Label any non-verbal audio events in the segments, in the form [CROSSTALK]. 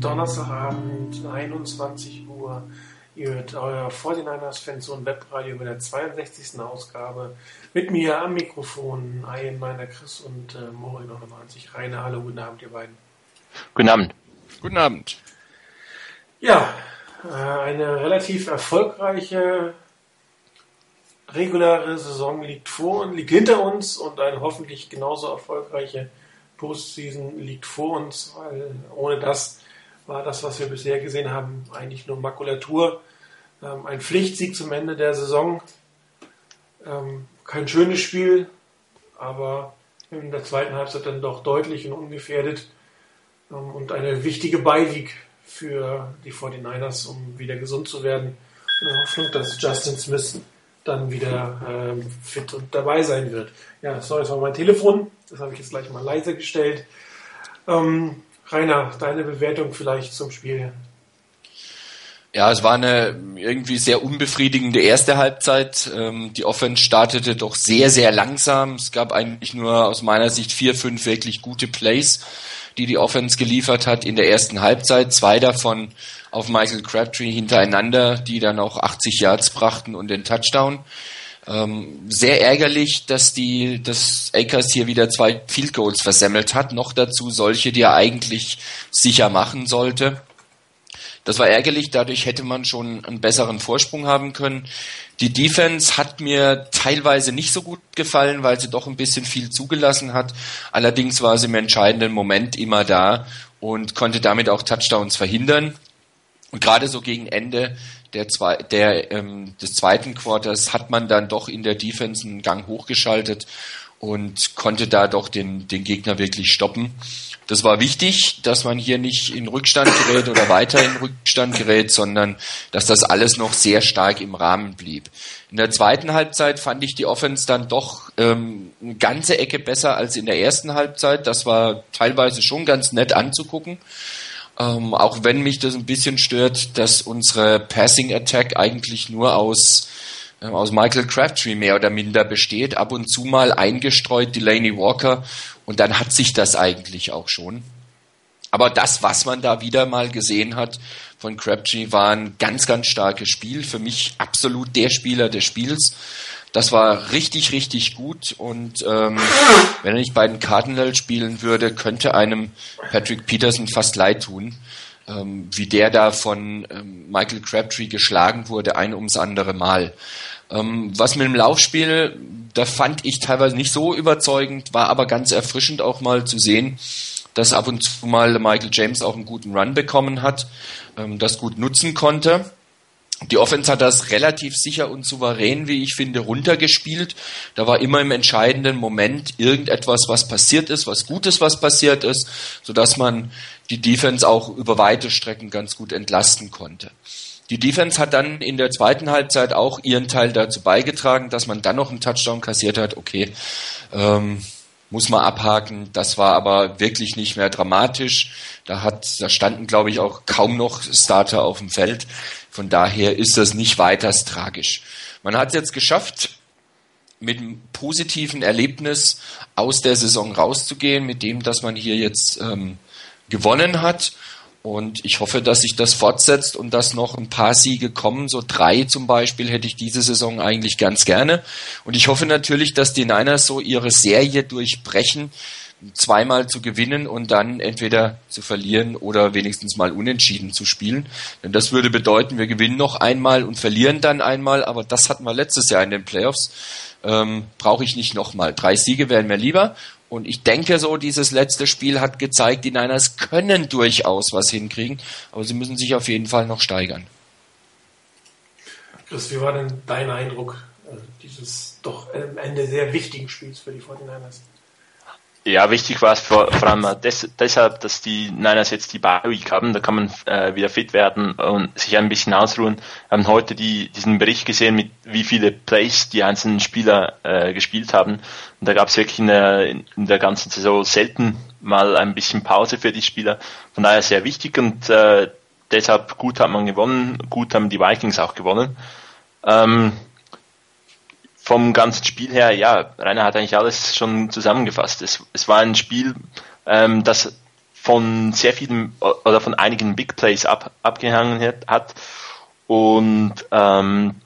Donnerstagabend, 21 Uhr. Ihr hört euer 49ers Fanzone Webradio mit der 62. Ausgabe. Mit mir am Mikrofon, Ian meiner Chris und äh, Mori 99. Rainer, hallo, guten Abend, ihr beiden. Guten Abend. Guten Abend. Ja, äh, eine relativ erfolgreiche reguläre Saison liegt vor und liegt hinter uns und eine hoffentlich genauso erfolgreiche Postseason liegt vor uns, weil ohne das war das, was wir bisher gesehen haben, eigentlich nur Makulatur. Ähm, ein Pflichtsieg zum Ende der Saison. Ähm, kein schönes Spiel, aber in der zweiten Halbzeit dann doch deutlich und ungefährdet. Ähm, und eine wichtige Beiweg für die 49ers, um wieder gesund zu werden. In der Hoffnung, dass Justin Smith dann wieder ähm, fit und dabei sein wird. Ja, sorry, das war mein Telefon. Das habe ich jetzt gleich mal leise gestellt. Ähm, Rainer, deine Bewertung vielleicht zum Spiel. Ja, es war eine irgendwie sehr unbefriedigende erste Halbzeit. Ähm, die Offense startete doch sehr, sehr langsam. Es gab eigentlich nur aus meiner Sicht vier, fünf wirklich gute Plays, die die Offense geliefert hat in der ersten Halbzeit. Zwei davon auf Michael Crabtree hintereinander, die dann auch 80 Yards brachten und den Touchdown. Ähm, sehr ärgerlich, dass die, dass Akers hier wieder zwei Field Goals versemmelt hat. Noch dazu solche, die er eigentlich sicher machen sollte. Das war ärgerlich, dadurch hätte man schon einen besseren Vorsprung haben können. Die Defense hat mir teilweise nicht so gut gefallen, weil sie doch ein bisschen viel zugelassen hat. Allerdings war sie im entscheidenden Moment immer da und konnte damit auch Touchdowns verhindern. Und gerade so gegen Ende der, zwei, der ähm, des zweiten Quarters hat man dann doch in der Defense einen Gang hochgeschaltet und konnte da doch den, den Gegner wirklich stoppen. Das war wichtig, dass man hier nicht in Rückstand gerät oder weiter in Rückstand gerät, sondern dass das alles noch sehr stark im Rahmen blieb. In der zweiten Halbzeit fand ich die Offense dann doch ähm, eine ganze Ecke besser als in der ersten Halbzeit. Das war teilweise schon ganz nett anzugucken. Ähm, auch wenn mich das ein bisschen stört, dass unsere Passing Attack eigentlich nur aus, äh, aus Michael Crabtree mehr oder minder besteht, ab und zu mal eingestreut Delaney Walker und dann hat sich das eigentlich auch schon. Aber das, was man da wieder mal gesehen hat von Crabtree, war ein ganz, ganz starkes Spiel. Für mich absolut der Spieler des Spiels. Das war richtig, richtig gut und ähm, wenn er nicht bei den Cardinals spielen würde, könnte einem Patrick Peterson fast leid tun, ähm, wie der da von ähm, Michael Crabtree geschlagen wurde, ein ums andere Mal. Ähm, was mit dem Laufspiel, da fand ich teilweise nicht so überzeugend, war aber ganz erfrischend auch mal zu sehen, dass ab und zu mal Michael James auch einen guten Run bekommen hat, ähm, das gut nutzen konnte. Die Offense hat das relativ sicher und souverän, wie ich finde, runtergespielt. Da war immer im entscheidenden Moment irgendetwas, was passiert ist, was Gutes, was passiert ist, sodass man die Defense auch über weite Strecken ganz gut entlasten konnte. Die Defense hat dann in der zweiten Halbzeit auch ihren Teil dazu beigetragen, dass man dann noch einen Touchdown kassiert hat. Okay, ähm, muss man abhaken. Das war aber wirklich nicht mehr dramatisch. Da hat, da standen, glaube ich, auch kaum noch Starter auf dem Feld. Von daher ist das nicht weiters tragisch. Man hat es jetzt geschafft, mit einem positiven Erlebnis aus der Saison rauszugehen, mit dem, dass man hier jetzt ähm, gewonnen hat. Und ich hoffe, dass sich das fortsetzt und dass noch ein paar Siege kommen. So drei zum Beispiel hätte ich diese Saison eigentlich ganz gerne. Und ich hoffe natürlich, dass die Niners so ihre Serie durchbrechen, zweimal zu gewinnen und dann entweder zu verlieren oder wenigstens mal unentschieden zu spielen. Denn das würde bedeuten, wir gewinnen noch einmal und verlieren dann einmal, aber das hatten wir letztes Jahr in den Playoffs. Ähm, Brauche ich nicht nochmal. Drei Siege wären mir lieber. Und ich denke so, dieses letzte Spiel hat gezeigt, die Niners können durchaus was hinkriegen, aber sie müssen sich auf jeden Fall noch steigern. Chris, wie war denn dein Eindruck äh, dieses doch am Ende sehr wichtigen Spiels für die 49ers? Ja, wichtig war es vor, vor allem des, deshalb, dass die Niners jetzt die Bye Week haben. Da kann man äh, wieder fit werden und sich ein bisschen ausruhen. Wir haben heute die, diesen Bericht gesehen, mit wie viele Plays die einzelnen Spieler äh, gespielt haben. Und da gab es wirklich in der, in der ganzen Saison selten mal ein bisschen Pause für die Spieler. Von daher sehr wichtig und äh, deshalb gut hat man gewonnen. Gut haben die Vikings auch gewonnen. Ähm, vom ganzen Spiel her, ja, Rainer hat eigentlich alles schon zusammengefasst. Es, es war ein Spiel, ähm, das von sehr vielen oder von einigen Big Plays ab, abgehangen hat und ähm,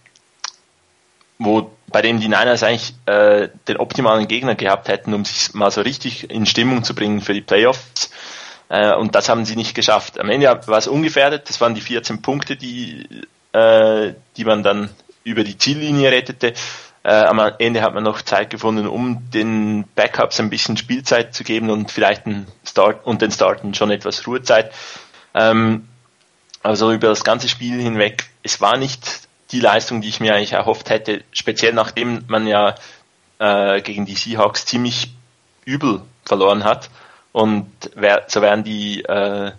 wo bei dem die Niners eigentlich äh, den optimalen Gegner gehabt hätten, um sich mal so richtig in Stimmung zu bringen für die Playoffs. Äh, und das haben sie nicht geschafft. Am Ende war es ungefährdet, das waren die 14 Punkte, die, äh, die man dann über die Ziellinie rettete. Äh, am Ende hat man noch Zeit gefunden, um den Backups ein bisschen Spielzeit zu geben und vielleicht den Start und den Starten schon etwas Ruhezeit. Ähm, also über das ganze Spiel hinweg, es war nicht die Leistung, die ich mir eigentlich erhofft hätte, speziell nachdem man ja äh, gegen die Seahawks ziemlich übel verloren hat. Und wär, so wären die, äh,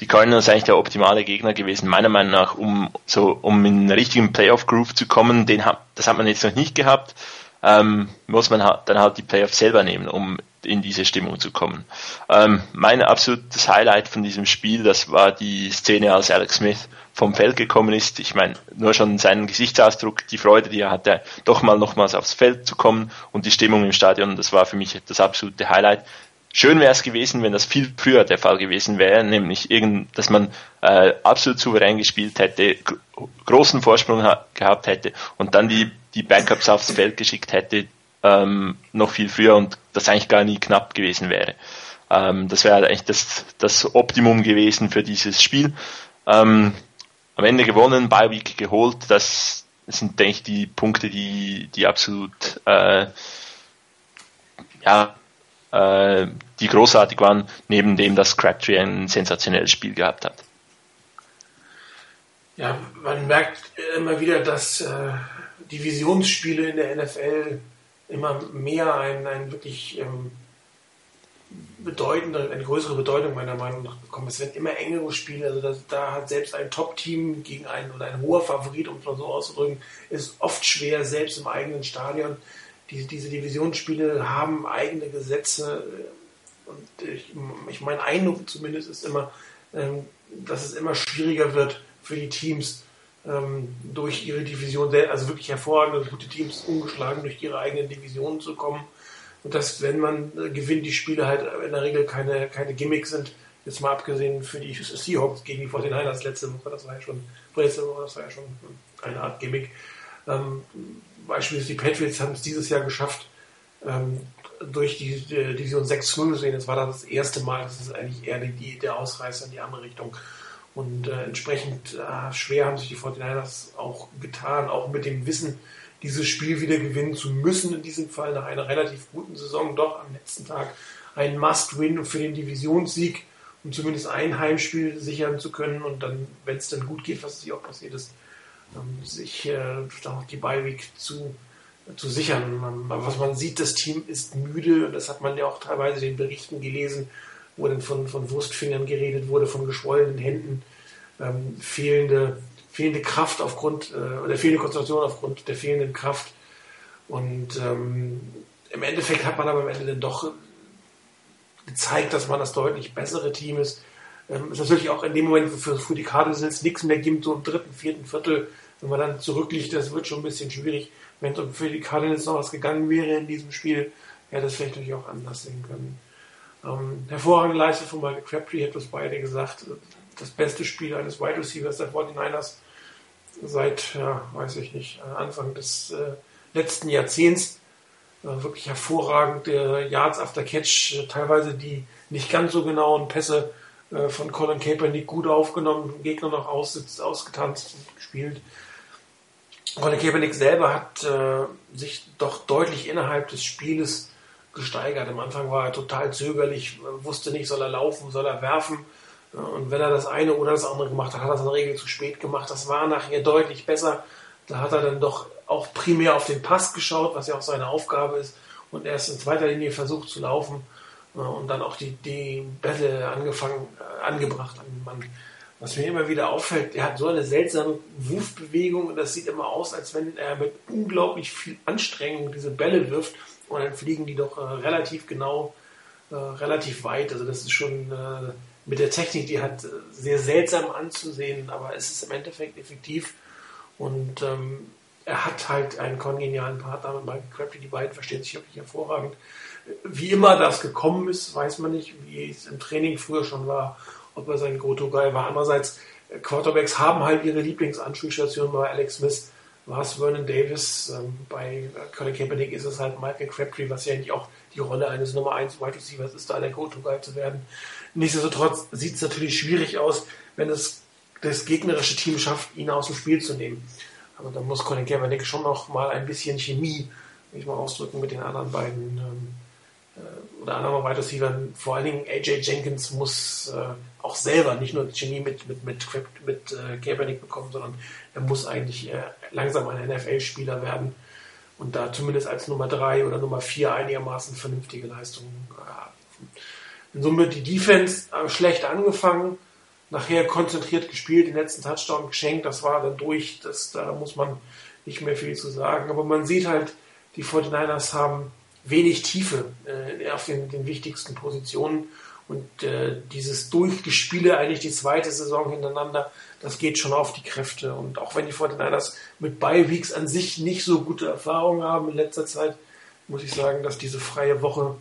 die Cardinals eigentlich der optimale Gegner gewesen, meiner Meinung nach, um so um in einen richtigen Playoff-Groove zu kommen. Den hat, das hat man jetzt noch nicht gehabt. Ähm, muss man halt, dann halt die Playoffs selber nehmen, um in diese Stimmung zu kommen. Ähm, mein absolutes Highlight von diesem Spiel, das war die Szene, als Alex Smith vom Feld gekommen ist. Ich meine, nur schon seinen Gesichtsausdruck, die Freude, die er hatte, doch mal nochmals aufs Feld zu kommen und die Stimmung im Stadion, das war für mich das absolute Highlight. Schön wäre es gewesen, wenn das viel früher der Fall gewesen wäre, nämlich irgend, dass man äh, absolut souverän gespielt hätte, großen Vorsprung gehabt hätte und dann die, die Backups aufs Feld geschickt hätte, ähm, noch viel früher und das eigentlich gar nie knapp gewesen wäre. Ähm, das wäre eigentlich das, das Optimum gewesen für dieses Spiel. Ähm, am Ende gewonnen, Bye Week geholt. Das sind, denke ich, die Punkte, die, die absolut äh, ja, äh, die großartig waren, neben dem, dass Crabtree ein sensationelles Spiel gehabt hat. Ja, man merkt immer wieder, dass äh, Divisionsspiele in der NFL immer mehr ein, ein wirklich ähm, bedeutende, eine größere Bedeutung meiner Meinung nach bekommen. Es werden immer engere Spiele, also das, da hat selbst ein Top-Team gegen einen oder ein hoher Favorit, um es mal so auszudrücken, ist oft schwer, selbst im eigenen Stadion. Die, diese Divisionsspiele haben eigene Gesetze und ich, ich mein Eindruck zumindest ist immer, ähm, dass es immer schwieriger wird für die Teams ähm, durch ihre Division, also wirklich hervorragende, gute Teams ungeschlagen durch ihre eigenen Divisionen zu kommen und dass, wenn man äh, gewinnt, die Spiele halt in der Regel keine, keine Gimmicks sind. Jetzt mal abgesehen für die Seahawks gegen die 49ers letzte Woche, das war ja schon, letzte Woche, das war ja schon eine Art Gimmick. Ähm, beispielsweise die Patriots haben es dieses Jahr geschafft, ähm, durch die, die Division 6 zu sehen. Das war das erste Mal, das ist eigentlich eher die, der Ausreißer in die andere Richtung. Und äh, entsprechend äh, schwer haben sich die 49ers auch getan, auch mit dem Wissen, dieses Spiel wieder gewinnen zu müssen, in diesem Fall nach einer relativ guten Saison, doch am letzten Tag ein Must-Win für den Divisionssieg, um zumindest ein Heimspiel sichern zu können und dann, wenn es dann gut geht, was sich auch passiert ist, sich äh, auch die Bye-Week zu, zu sichern. Aber was man sieht, das Team ist müde das hat man ja auch teilweise in den Berichten gelesen, wo dann von, von Wurstfingern geredet wurde, von geschwollenen Händen, ähm, fehlende fehlende Kraft aufgrund, äh, oder fehlende Konzentration aufgrund der fehlenden Kraft. Und ähm, im Endeffekt hat man aber am Ende dann doch gezeigt, dass man das deutlich bessere Team ist. Ähm, ist natürlich auch in dem Moment für, für die Cardinals nichts mehr gibt, so im dritten, vierten Viertel, wenn man dann zurückliegt, das wird schon ein bisschen schwierig. Wenn für die Cardinals noch was gegangen wäre in diesem Spiel, hätte es vielleicht natürlich auch anders sehen können. Ähm, hervorragende Leistung von Michael Crabtree, hat das beide gesagt. Das beste Spiel eines Wide Receivers der 49ers seit, ja, weiß ich nicht, Anfang des äh, letzten Jahrzehnts. Äh, wirklich hervorragende Yards after Catch, äh, teilweise die nicht ganz so genauen Pässe äh, von Colin Kaepernick gut aufgenommen, Gegner noch aussitzt, ausgetanzt und gespielt. Colin Kaepernick selber hat äh, sich doch deutlich innerhalb des Spieles gesteigert. Am Anfang war er total zögerlich, wusste nicht, soll er laufen, soll er werfen und wenn er das eine oder das andere gemacht hat, hat er es in der Regel zu spät gemacht. Das war nachher deutlich besser. Da hat er dann doch auch primär auf den Pass geschaut, was ja auch seine Aufgabe ist. Und erst in zweiter Linie versucht zu laufen und dann auch die, die Bälle angefangen, äh, angebracht an den Mann. Was mir immer wieder auffällt, er hat so eine seltsame Wurfbewegung und das sieht immer aus, als wenn er mit unglaublich viel Anstrengung diese Bälle wirft und dann fliegen die doch äh, relativ genau, äh, relativ weit. Also das ist schon äh, mit der Technik, die hat äh, sehr seltsam anzusehen, aber es ist im Endeffekt effektiv. Und ähm, er hat halt einen kongenialen Partner mit Michael Crabtree, die beiden verstehen sich wirklich hervorragend. Wie immer das gekommen ist, weiß man nicht, wie es im Training früher schon war, ob er sein Go-To-Guy war. Andererseits, äh, Quarterbacks haben halt ihre Lieblingsanspielstation bei Alex Smith, war es Vernon Davis, ähm, bei Colin Kaepernick ist es halt Michael Crabtree, was ja eigentlich auch die Rolle eines Nummer 1 Wide Receivers ist, da der Go-To-Guy zu werden. Nichtsdestotrotz sieht es natürlich schwierig aus, wenn es das gegnerische Team schafft, ihn aus dem Spiel zu nehmen. Also da muss Colin Kaepernick schon noch mal ein bisschen Chemie, will ich mal ausdrücken, mit den anderen beiden ähm, äh, oder anderen Wide Receivers. Vor allen Dingen AJ Jenkins muss äh, auch selber nicht nur Chemie mit, mit, mit, mit äh, Kaepernick bekommen, sondern er muss eigentlich äh, langsam ein NFL-Spieler werden und da zumindest als Nummer 3 oder Nummer 4 einigermaßen vernünftige Leistungen haben. In Summe die Defense äh, schlecht angefangen, nachher konzentriert gespielt, den letzten Touchdown geschenkt, das war dann durch, das, da muss man nicht mehr viel zu sagen. Aber man sieht halt, die 49ers haben wenig Tiefe äh, auf den, den, wichtigsten Positionen und äh, dieses Durchgespiele eigentlich die zweite Saison hintereinander, das geht schon auf die Kräfte. Und auch wenn die 49ers mit Bye-Weeks an sich nicht so gute Erfahrungen haben in letzter Zeit, muss ich sagen, dass diese freie Woche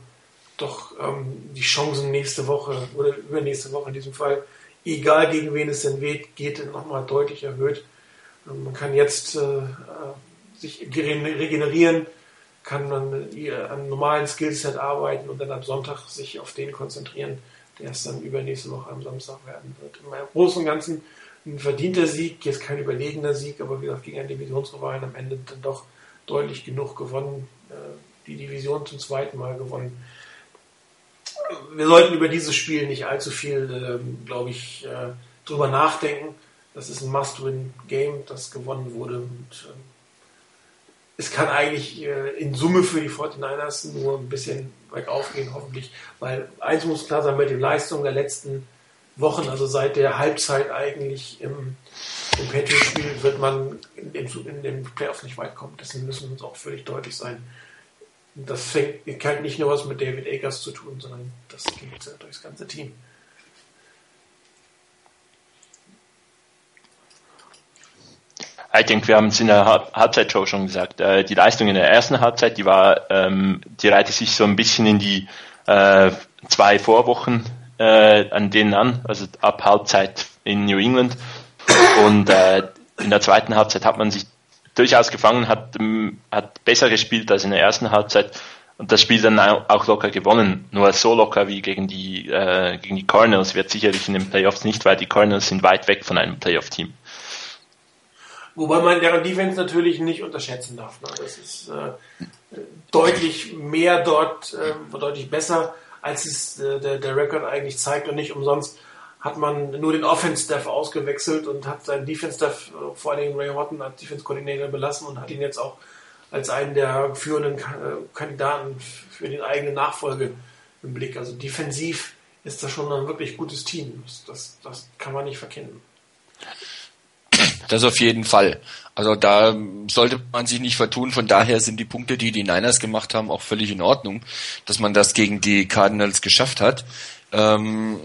doch ähm, die Chancen nächste Woche oder übernächste Woche in diesem Fall, egal gegen wen es denn weht, geht nochmal deutlich erhöht. Ähm, man kann jetzt äh, äh sich regenerieren, kann man an normalen Skillset arbeiten und dann am Sonntag sich auf den konzentrieren, der es dann übernächste Woche am Samstag werden wird. Im Großen und Ganzen ein verdienter Sieg, jetzt kein überlegener Sieg, aber wie gesagt, gegen einen Divisionsrivalen am Ende dann doch deutlich genug gewonnen, äh, die Division zum zweiten Mal gewonnen. Wir sollten über dieses Spiel nicht allzu viel, ähm, glaube ich, äh, drüber nachdenken. Das ist ein Must-Win-Game, das gewonnen wurde. Und ähm, es kann eigentlich äh, in Summe für die 49ers nur ein bisschen bergauf gehen, hoffentlich. Weil eins muss klar sein, mit den Leistungen der letzten Wochen, also seit der Halbzeit eigentlich im, im Patriots-Spiel, wird man in, in, den Playoffs nicht weit kommen. Dessen müssen wir uns auch völlig deutlich sein. Das fängt halt nicht nur was mit David Akers zu tun, sondern das geht äh, durchs ganze Team. Ich denke, wir haben es in der Halbzeitshow schon gesagt. Äh, die Leistung in der ersten Halbzeit, die war, ähm, die reihte sich so ein bisschen in die äh, zwei Vorwochen äh, an denen an, also ab Halbzeit in New England. Und äh, in der zweiten Halbzeit hat man sich durchaus gefangen, hat, ähm, hat besser gespielt als in der ersten Halbzeit und das Spiel dann auch locker gewonnen. Nur so locker wie gegen die, äh, gegen die Cardinals wird sicherlich in den Playoffs nicht, weil die Cardinals sind weit weg von einem Playoff-Team. Wobei man deren Defense natürlich nicht unterschätzen darf. Ne? Das ist äh, deutlich mehr dort, äh, deutlich besser als es äh, der, der Record eigentlich zeigt und nicht umsonst hat man nur den Offense-Staff ausgewechselt und hat seinen Defense-Staff, äh, vor allem Ray Horton, als Defense-Coordinator belassen und hat ihn jetzt auch als einen der führenden äh, Kandidaten für den eigenen Nachfolge im Blick. Also defensiv ist das schon ein wirklich gutes Team. Das, das kann man nicht verkennen. Das auf jeden Fall. Also da sollte man sich nicht vertun. Von daher sind die Punkte, die die Niners gemacht haben, auch völlig in Ordnung, dass man das gegen die Cardinals geschafft hat. Ähm,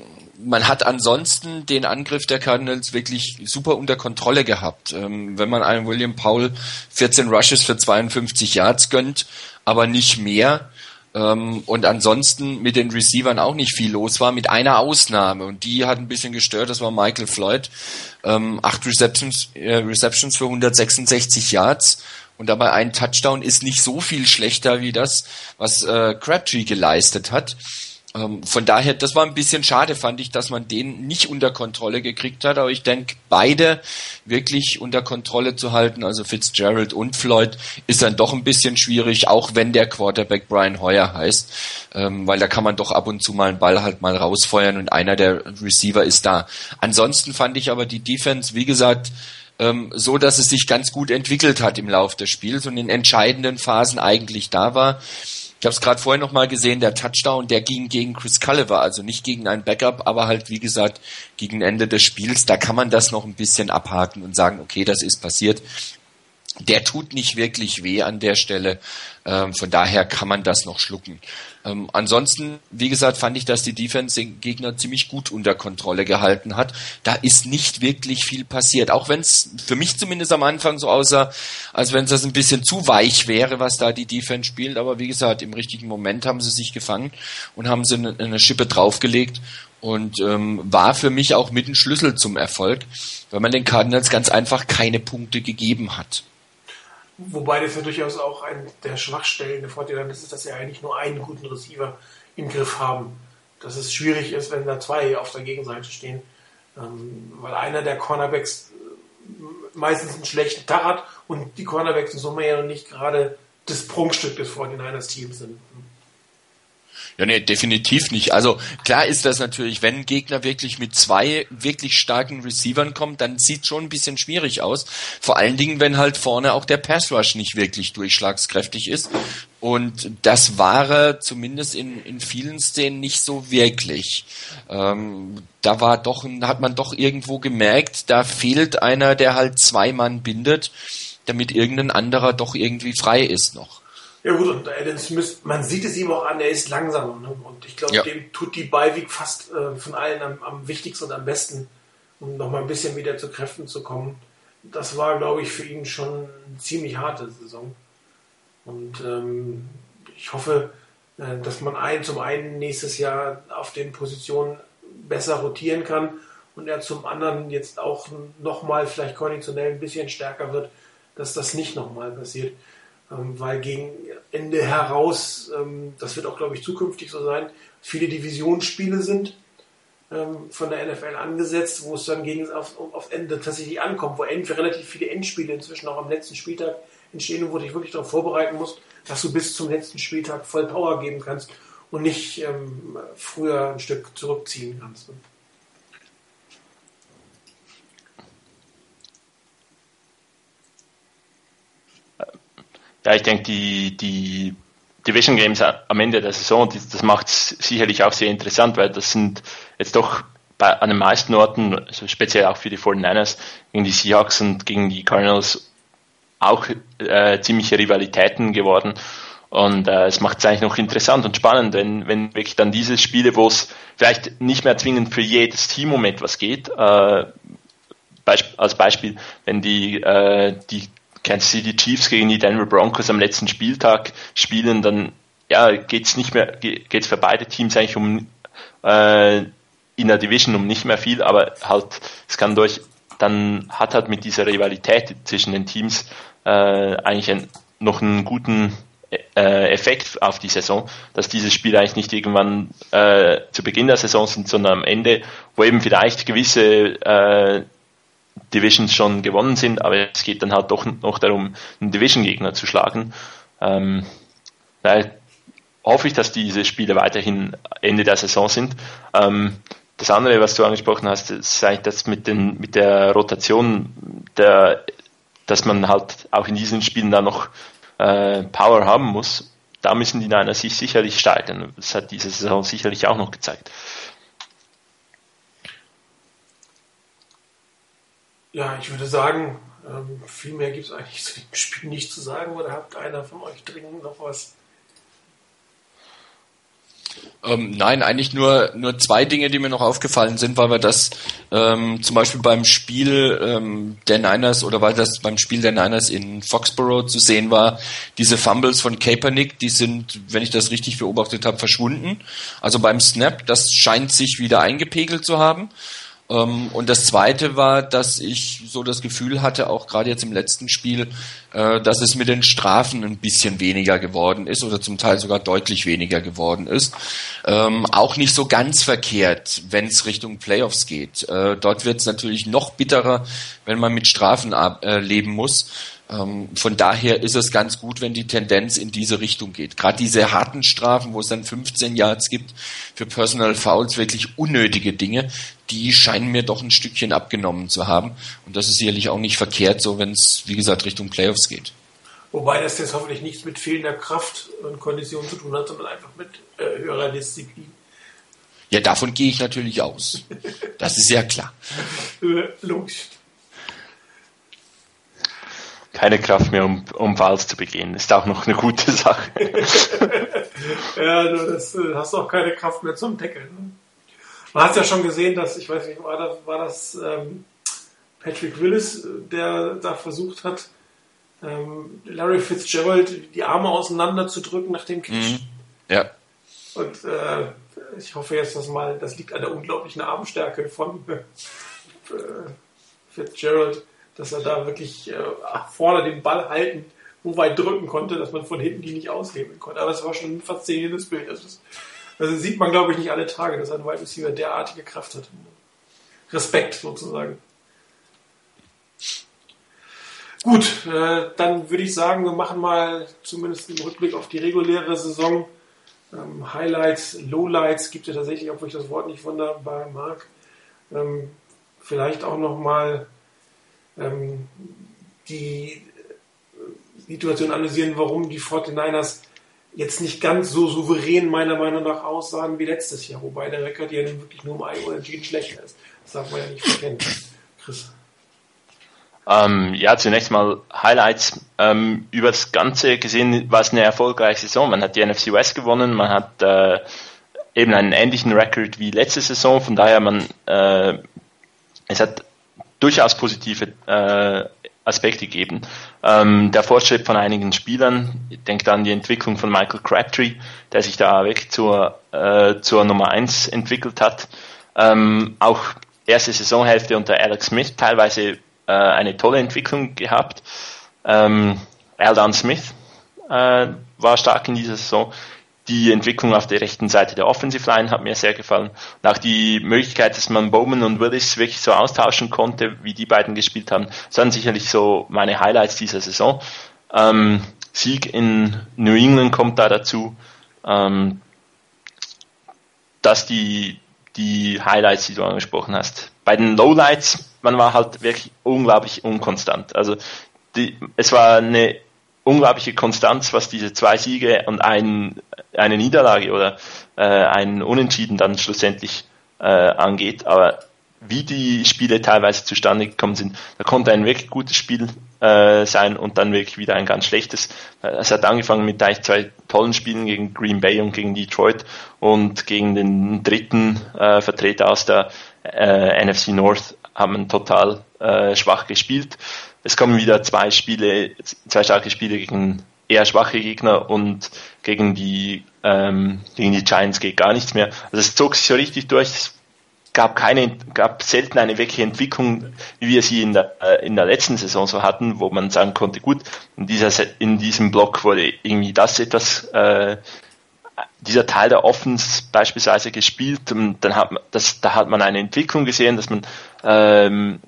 man hat ansonsten den Angriff der Cardinals wirklich super unter Kontrolle gehabt. Ähm, wenn man einem William Powell 14 Rushes für 52 Yards gönnt, aber nicht mehr, ähm, und ansonsten mit den Receivern auch nicht viel los war, mit einer Ausnahme. Und die hat ein bisschen gestört, das war Michael Floyd. Ähm, acht Receptions, äh, Receptions für 166 Yards. Und dabei ein Touchdown ist nicht so viel schlechter wie das, was äh, Crabtree geleistet hat. Ähm, von daher, das war ein bisschen schade, fand ich, dass man den nicht unter Kontrolle gekriegt hat. Aber ich denke, beide wirklich unter Kontrolle zu halten, also Fitzgerald und Floyd, ist dann doch ein bisschen schwierig, auch wenn der Quarterback Brian Hoyer heißt, ähm, weil da kann man doch ab und zu mal einen Ball halt mal rausfeuern und einer der Receiver ist da. Ansonsten fand ich aber die Defense, wie gesagt, ähm, so dass es sich ganz gut entwickelt hat im Laufe des Spiels und in entscheidenden Phasen eigentlich da war. Ich habe es gerade vorhin noch mal gesehen, der Touchdown, der ging gegen Chris Culliver, also nicht gegen ein Backup, aber halt wie gesagt gegen Ende des Spiels. Da kann man das noch ein bisschen abhaken und sagen, okay, das ist passiert. Der tut nicht wirklich weh an der Stelle. Ähm, von daher kann man das noch schlucken. Ähm, ansonsten, wie gesagt, fand ich, dass die Defense den Gegner ziemlich gut unter Kontrolle gehalten hat. Da ist nicht wirklich viel passiert. Auch wenn es für mich zumindest am Anfang so aussah, als wenn es das ein bisschen zu weich wäre, was da die Defense spielt. Aber wie gesagt, im richtigen Moment haben sie sich gefangen und haben sie eine, eine Schippe draufgelegt und ähm, war für mich auch mit ein Schlüssel zum Erfolg, weil man den Cardinals ganz einfach keine Punkte gegeben hat. Wobei das ja durchaus auch ein der Schwachstellen der Fortinanders ist, dass sie eigentlich nur einen guten Receiver im Griff haben. Dass es schwierig ist, wenn da zwei auf der Gegenseite stehen. Ähm, weil einer der Cornerbacks äh, meistens einen schlechten Tag hat und die Cornerbacks in Summe ja nicht gerade das Prunkstück des 49ers Teams sind. Ja, nee, definitiv nicht. Also klar ist das natürlich, wenn ein Gegner wirklich mit zwei wirklich starken Receivern kommt, dann sieht schon ein bisschen schwierig aus. Vor allen Dingen, wenn halt vorne auch der Pass Rush nicht wirklich durchschlagskräftig ist. Und das war er zumindest in, in vielen Szenen nicht so wirklich. Ähm, da war doch, hat man doch irgendwo gemerkt, da fehlt einer, der halt zwei Mann bindet, damit irgendein anderer doch irgendwie frei ist noch. Ja gut, und Alan Smith, man sieht es ihm auch an, er ist langsamer. Ne? Und ich glaube, ja. dem tut die Beiweg fast äh, von allen am, am, wichtigsten und am besten, um nochmal ein bisschen wieder zu Kräften zu kommen. Das war, glaube ich, für ihn schon eine ziemlich harte Saison. Und ähm, ich hoffe, äh, dass man ein, zum einen nächstes Jahr auf den Positionen besser rotieren kann und er zum anderen jetzt auch nochmal vielleicht konditionell ein bisschen stärker wird, dass das nicht nochmal passiert. Ähm, weil gegen Ende heraus, ähm, das wird auch, glaube ich, zukünftig so sein, viele Divisionsspiele sind ähm, von der NFL angesetzt, wo es dann gegen auf, auf Ende tatsächlich ankommt, wo relativ viele Endspiele inzwischen auch am letzten Spieltag entstehen und wo du dich wirklich darauf vorbereiten musst, dass du bis zum letzten Spieltag voll Power geben kannst und nicht ähm, früher ein Stück zurückziehen kannst. Ja, ich denke, die, die Division Games am Ende der Saison, das macht es sicherlich auch sehr interessant, weil das sind jetzt doch bei, an den meisten Orten, also speziell auch für die 49ers, gegen die Seahawks und gegen die Cardinals auch äh, ziemliche Rivalitäten geworden. Und äh, es macht es eigentlich noch interessant und spannend, wenn, wenn wirklich dann diese Spiele, wo es vielleicht nicht mehr zwingend für jedes Team um etwas geht, äh, Beisp als Beispiel, wenn die, äh, die Kansas City Chiefs gegen die Denver Broncos am letzten Spieltag spielen, dann ja, geht's nicht mehr, geht's für beide Teams eigentlich um äh, in der Division um nicht mehr viel, aber halt es kann durch, dann hat halt mit dieser Rivalität zwischen den Teams äh, eigentlich ein, noch einen guten äh, Effekt auf die Saison, dass diese Spiele eigentlich nicht irgendwann äh, zu Beginn der Saison sind, sondern am Ende, wo eben vielleicht gewisse äh, Divisions schon gewonnen sind, aber es geht dann halt doch noch darum, einen Division-Gegner zu schlagen. Ähm, daher hoffe ich, dass diese Spiele weiterhin Ende der Saison sind. Ähm, das andere, was du angesprochen hast, ist eigentlich das mit, den, mit der Rotation, der, dass man halt auch in diesen Spielen da noch äh, Power haben muss. Da müssen die Niners sich sicherlich steigern. Das hat diese Saison sicherlich auch noch gezeigt. Ja, ich würde sagen, ähm, viel mehr gibt es eigentlich zu dem Spiel nicht zu sagen. Oder habt einer von euch dringend noch was? Ähm, nein, eigentlich nur, nur zwei Dinge, die mir noch aufgefallen sind, weil wir das ähm, zum Beispiel beim Spiel ähm, der Niners oder weil das beim Spiel der Niners in Foxborough zu sehen war, diese Fumbles von Kaepernick, die sind, wenn ich das richtig beobachtet habe, verschwunden. Also beim Snap, das scheint sich wieder eingepegelt zu haben. Ähm, und das Zweite war, dass ich so das Gefühl hatte, auch gerade jetzt im letzten Spiel, äh, dass es mit den Strafen ein bisschen weniger geworden ist oder zum Teil sogar deutlich weniger geworden ist. Ähm, auch nicht so ganz verkehrt, wenn es Richtung Playoffs geht. Äh, dort wird es natürlich noch bitterer, wenn man mit Strafen äh, leben muss. Ähm, von daher ist es ganz gut, wenn die Tendenz in diese Richtung geht. Gerade diese harten Strafen, wo es dann 15 Yards gibt für Personal Fouls, wirklich unnötige Dinge, die scheinen mir doch ein Stückchen abgenommen zu haben. Und das ist sicherlich auch nicht verkehrt, so wenn es, wie gesagt, Richtung Playoffs geht. Wobei das jetzt hoffentlich nichts mit fehlender Kraft und Kondition zu tun hat, sondern einfach mit äh, höherer Disziplin. Ja, davon gehe ich natürlich aus. Das ist ja klar. [LAUGHS] Äh, logisch. keine Kraft mehr, um, um Fouls zu begehen. Ist auch noch eine gute Sache. [LAUGHS] ja, du das, äh, hast auch keine Kraft mehr zum Deckeln. Man hat ja schon gesehen, dass, ich weiß nicht, war das, war das ähm, Patrick Willis, der da versucht hat, ähm, Larry Fitzgerald die Arme auseinander nach dem Catch. Mhm. Ja. Und äh, ich hoffe jetzt, dass mal, das liegt an der unglaublichen Armstärke von [LAUGHS] äh, Fitzgerald, dass er da wirklich äh, vorne den Ball halten, so weit drücken konnte, dass man von hinten die nicht aushebeln konnte. Aber es war schon ein faszinierendes Bild. Das ist, also sieht man, glaube ich, nicht alle Tage, dass ein Wide Receiver derartige Kraft hat. Respekt sozusagen. Gut, äh, dann würde ich sagen, wir machen mal zumindest einen Rückblick auf die reguläre Saison. Ähm, Highlights, Lowlights gibt es ja tatsächlich, obwohl ich das Wort nicht wunderbar mag. Ähm, vielleicht auch nochmal ähm, die Situation analysieren, warum die 49ers jetzt nicht ganz so souverän meiner Meinung nach aussahen wie letztes Jahr, wobei der Rekord ja wirklich nur um ein Unentschieden schlechter ist. Das darf man ja nicht verkennen. Chris. Ähm, ja, zunächst mal Highlights. Ähm, über das Ganze gesehen war es eine erfolgreiche Saison. Man hat die NFC West gewonnen, man hat äh, eben einen ähnlichen Rekord wie letzte Saison. Von daher man äh, es hat durchaus positive äh, Aspekte gegeben. Ähm, der Fortschritt von einigen Spielern, ich denke an die Entwicklung von Michael Crabtree, der sich da wirklich zur, äh, zur Nummer 1 entwickelt hat. Ähm, auch erste Saisonhälfte unter Alex Smith teilweise äh, eine tolle Entwicklung gehabt. Ähm, Aldan Smith äh, war stark in dieser Saison. Die Entwicklung auf der rechten Seite der Offensive Line hat mir sehr gefallen. Und auch die Möglichkeit, dass man Bowman und Willis wirklich so austauschen konnte, wie die beiden gespielt haben, das waren sicherlich so meine Highlights dieser Saison. Ähm, Sieg in New England kommt da dazu. Ähm, dass die, die Highlights, die du angesprochen hast. Bei den Lowlights man war halt wirklich unglaublich unkonstant. Also die, es war eine unglaubliche Konstanz, was diese zwei Siege und ein, eine Niederlage oder äh, ein Unentschieden dann schlussendlich äh, angeht. Aber wie die Spiele teilweise zustande gekommen sind, da konnte ein wirklich gutes Spiel äh, sein und dann wirklich wieder ein ganz schlechtes. Es hat angefangen mit eigentlich zwei tollen Spielen gegen Green Bay und gegen Detroit und gegen den dritten äh, Vertreter aus der äh, NFC North haben total äh, schwach gespielt. Es kommen wieder zwei Spiele, zwei starke Spiele gegen eher schwache Gegner und gegen die ähm, gegen die Giants geht gar nichts mehr. Also es zog sich so richtig durch. Es gab keine, gab selten eine wirkliche Entwicklung, wie wir sie in der äh, in der letzten Saison so hatten, wo man sagen konnte, gut, in dieser in diesem Block wurde irgendwie das etwas äh, dieser Teil der Offens beispielsweise gespielt und dann hat man das, da hat man eine Entwicklung gesehen, dass man ähm,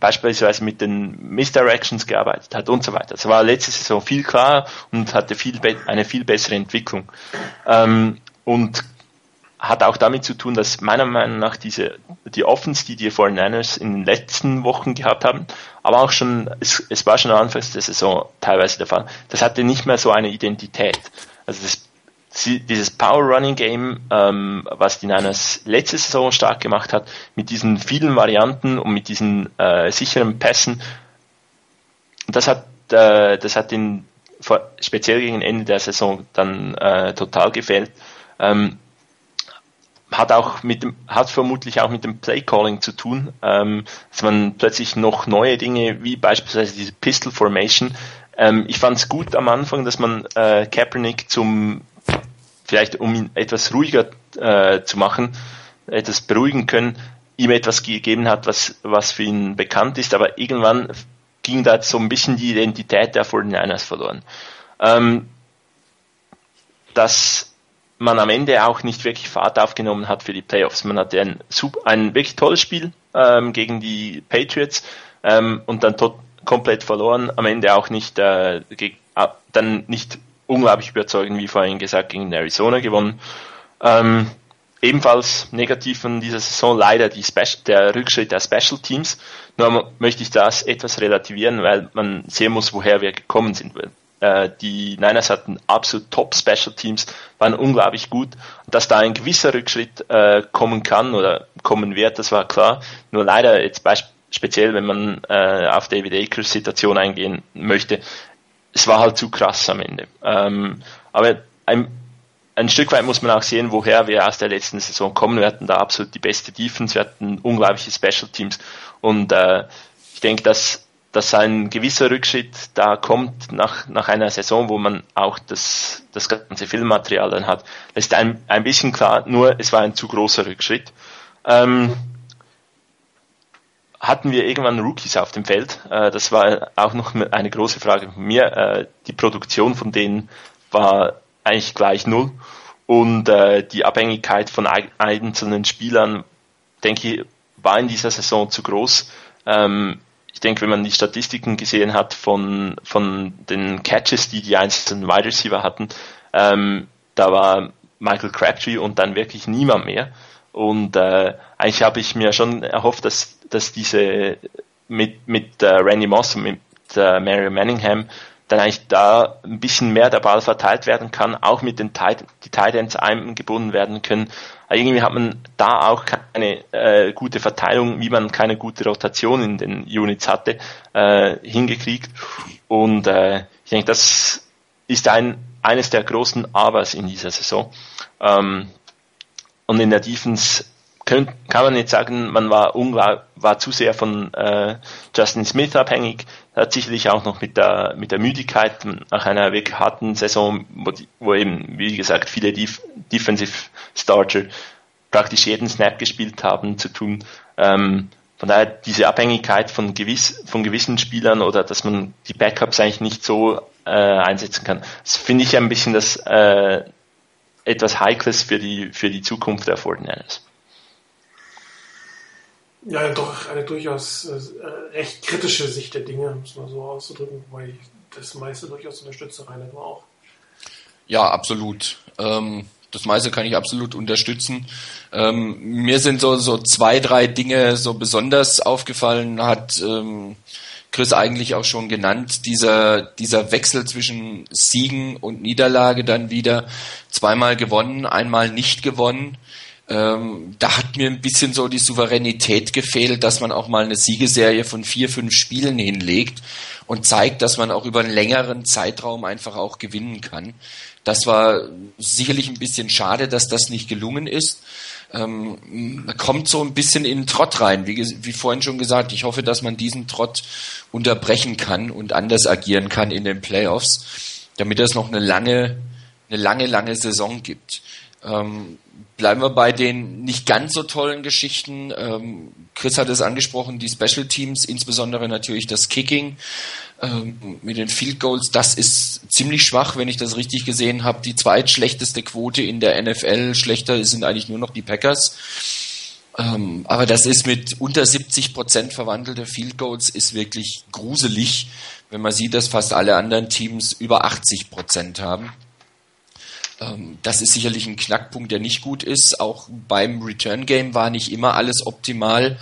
beispielsweise mit den Misdirections gearbeitet hat und so weiter. Das war letzte Saison viel klarer und hatte viel eine viel bessere Entwicklung. Ähm, und hat auch damit zu tun, dass meiner Meinung nach diese, die Offense, die die 49ers in den letzten Wochen gehabt haben, aber auch schon, es, es war schon anfangs der Saison teilweise der Fall, das hatte nicht mehr so eine Identität. Also das dieses Power Running Game, ähm, was die Niners letzte Saison stark gemacht hat, mit diesen vielen Varianten und mit diesen äh, sicheren Pässen, das hat, äh, das hat den speziell gegen Ende der Saison dann äh, total gefehlt. Ähm, hat auch mit dem, hat vermutlich auch mit dem Play Calling zu tun, ähm, dass man plötzlich noch neue Dinge, wie beispielsweise diese Pistol Formation, ähm, ich fand es gut am Anfang, dass man äh, Kaepernick zum vielleicht um ihn etwas ruhiger äh, zu machen, etwas beruhigen können, ihm etwas gegeben hat, was, was für ihn bekannt ist, aber irgendwann ging da so ein bisschen die Identität der 49ers verloren. Ähm, dass man am Ende auch nicht wirklich Fahrt aufgenommen hat für die Playoffs. Man hatte ein, ein wirklich tolles Spiel ähm, gegen die Patriots ähm, und dann tot, komplett verloren. Am Ende auch nicht, äh, dann nicht unglaublich überzeugend, wie vorhin gesagt, gegen Arizona gewonnen. Ähm, ebenfalls negativ von dieser Saison leider die der Rückschritt der Special Teams. Nur möchte ich das etwas relativieren, weil man sehen muss, woher wir gekommen sind. Äh, die Niners hatten absolut top Special Teams, waren unglaublich gut. Dass da ein gewisser Rückschritt äh, kommen kann oder kommen wird, das war klar. Nur leider jetzt speziell wenn man äh, auf David Akers Situation eingehen möchte, es war halt zu krass am Ende. Ähm, aber ein, ein Stück weit muss man auch sehen, woher wir aus der letzten Saison kommen. Wir hatten da absolut die beste Defense, wir hatten unglaubliche Special Teams und äh, ich denke, dass, dass ein gewisser Rückschritt da kommt nach, nach einer Saison, wo man auch das, das ganze Filmmaterial dann hat. Das ist ein, ein bisschen klar, nur es war ein zu großer Rückschritt. Ähm, hatten wir irgendwann Rookies auf dem Feld? Äh, das war auch noch eine große Frage von mir. Äh, die Produktion von denen war eigentlich gleich null und äh, die Abhängigkeit von einzelnen Spielern, denke ich, war in dieser Saison zu groß. Ähm, ich denke, wenn man die Statistiken gesehen hat von, von den Catches, die die einzelnen Wide Receiver hatten, ähm, da war Michael Crabtree und dann wirklich niemand mehr. Und äh, eigentlich habe ich mir schon erhofft, dass, dass diese mit, mit äh, Randy Moss und mit äh, Mary Manningham dann eigentlich da ein bisschen mehr der Ball verteilt werden kann, auch mit den Tight, die Tight Ends eingebunden werden können. Aber irgendwie hat man da auch keine äh, gute Verteilung, wie man keine gute Rotation in den Units hatte, äh, hingekriegt. Und äh, ich denke, das ist ein, eines der großen Abers in dieser Saison. Ähm, und in der Defense können, kann man jetzt sagen, man war, war zu sehr von äh, Justin Smith abhängig. Hat sicherlich auch noch mit der, mit der Müdigkeit nach einer wirklich harten Saison, wo, die, wo eben, wie gesagt, viele Def Defensive Starter praktisch jeden Snap gespielt haben, zu tun. Ähm, von daher diese Abhängigkeit von, gewiss, von gewissen Spielern oder dass man die Backups eigentlich nicht so äh, einsetzen kann, das finde ich ein bisschen das äh, etwas Heikles für die, für die Zukunft der Fortinanders. Ja, doch eine durchaus äh, recht kritische Sicht der Dinge, um es mal so auszudrücken, weil ich das meiste durchaus unterstütze, Rainer, du auch. Ja, absolut. Ähm, das meiste kann ich absolut unterstützen. Ähm, mir sind so, so zwei, drei Dinge so besonders aufgefallen, hat ähm, Chris eigentlich auch schon genannt, dieser, dieser Wechsel zwischen Siegen und Niederlage dann wieder zweimal gewonnen, einmal nicht gewonnen. Ähm, da hat mir ein bisschen so die Souveränität gefehlt, dass man auch mal eine Siegeserie von vier, fünf Spielen hinlegt und zeigt, dass man auch über einen längeren Zeitraum einfach auch gewinnen kann. Das war sicherlich ein bisschen schade, dass das nicht gelungen ist. Ähm, kommt so ein bisschen in den Trott rein, wie, wie vorhin schon gesagt. Ich hoffe, dass man diesen Trott unterbrechen kann und anders agieren kann in den Playoffs, damit es noch eine lange, eine lange, lange Saison gibt. Ähm, bleiben wir bei den nicht ganz so tollen Geschichten. Ähm, Chris hat es angesprochen, die Special Teams, insbesondere natürlich das Kicking ähm, mit den Field Goals. Das ist ziemlich schwach, wenn ich das richtig gesehen habe. Die zweitschlechteste Quote in der NFL. Schlechter sind eigentlich nur noch die Packers. Ähm, aber das ist mit unter 70 Prozent verwandelte Field Goals ist wirklich gruselig, wenn man sieht, dass fast alle anderen Teams über 80 Prozent haben. Ähm, das ist sicherlich ein Knackpunkt, der nicht gut ist. Auch beim Return Game war nicht immer alles optimal.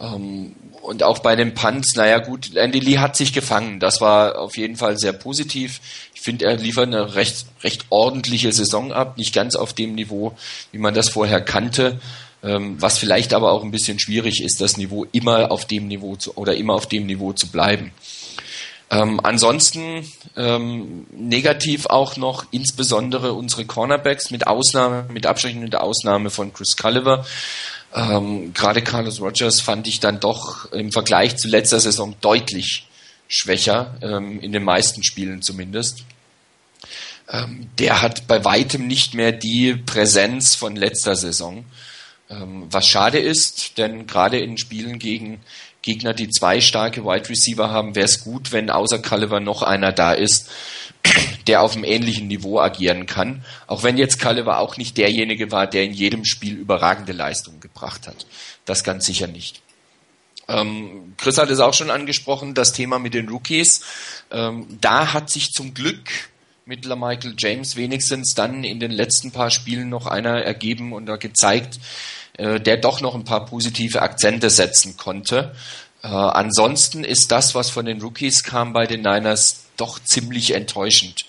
Ähm, und auch bei den Punts, naja gut, Andy Lee hat sich gefangen. Das war auf jeden Fall sehr positiv. Ich finde, er liefert eine recht, recht ordentliche Saison ab. Nicht ganz auf dem Niveau, wie man das vorher kannte. Ähm, was vielleicht aber auch ein bisschen schwierig ist, das Niveau immer auf dem Niveau zu, oder immer auf dem Niveau zu bleiben. Ähm, ansonsten ähm, negativ auch noch insbesondere unsere Cornerbacks mit Ausnahme, mit abstechender Ausnahme von Chris Culliver. Ähm, Gerade Carlos Rogers fand ich dann doch im Vergleich zu letzter Saison deutlich schwächer, ähm, in den meisten Spielen zumindest. Ähm, der hat bei weitem nicht mehr die Präsenz von letzter Saison. Ähm, was schade ist, denn gerade in Spielen gegen Gegner, die zwei starke Wide Receiver haben, wäre es gut, wenn außer Culliver noch einer da ist, [CLEARS THROAT] der auf einem ähnlichen Niveau agieren kann. Auch wenn jetzt Culliver auch nicht derjenige war, der in jedem Spiel überragende Leistungen gebracht hat. Das ganz sicher nicht. Ähm, Chris hat es auch schon angesprochen, das Thema mit den Rookies. Ähm, da hat sich zum Glück mit Michael James wenigstens dann in den letzten paar Spielen noch einer ergeben und da gezeigt, äh, der doch noch ein paar positive Akzente setzen konnte. Äh, ansonsten ist das, was von den Rookies kam bei den Niners, doch ziemlich enttäuschend.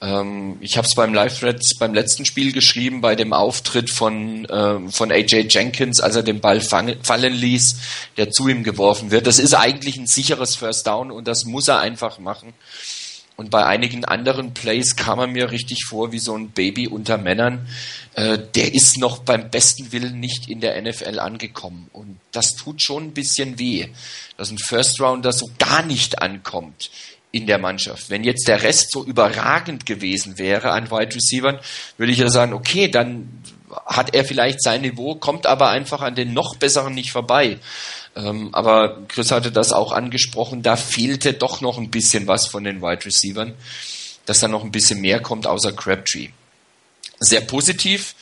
Ähm, ich habe es beim Live-Thread beim letzten Spiel geschrieben, bei dem Auftritt von, äh, von AJ Jenkins, als er den Ball fangen, fallen ließ, der zu ihm geworfen wird. Das ist eigentlich ein sicheres First Down und das muss er einfach machen. Und bei einigen anderen Plays kam er mir richtig vor wie so ein Baby unter Männern. Äh, der ist noch beim besten Willen nicht in der NFL angekommen. Und das tut schon ein bisschen weh, dass ein First Rounder so gar nicht ankommt in der Mannschaft. Wenn jetzt der Rest so überragend gewesen wäre an Wide Receivern, würde ich ja sagen, okay, dann hat er vielleicht sein Niveau, kommt aber einfach an den noch besseren nicht vorbei. Ähm, aber Chris hatte das auch angesprochen, da fehlte doch noch ein bisschen was von den Wide Receivern, dass da noch ein bisschen mehr kommt außer Crabtree. Sehr positiv,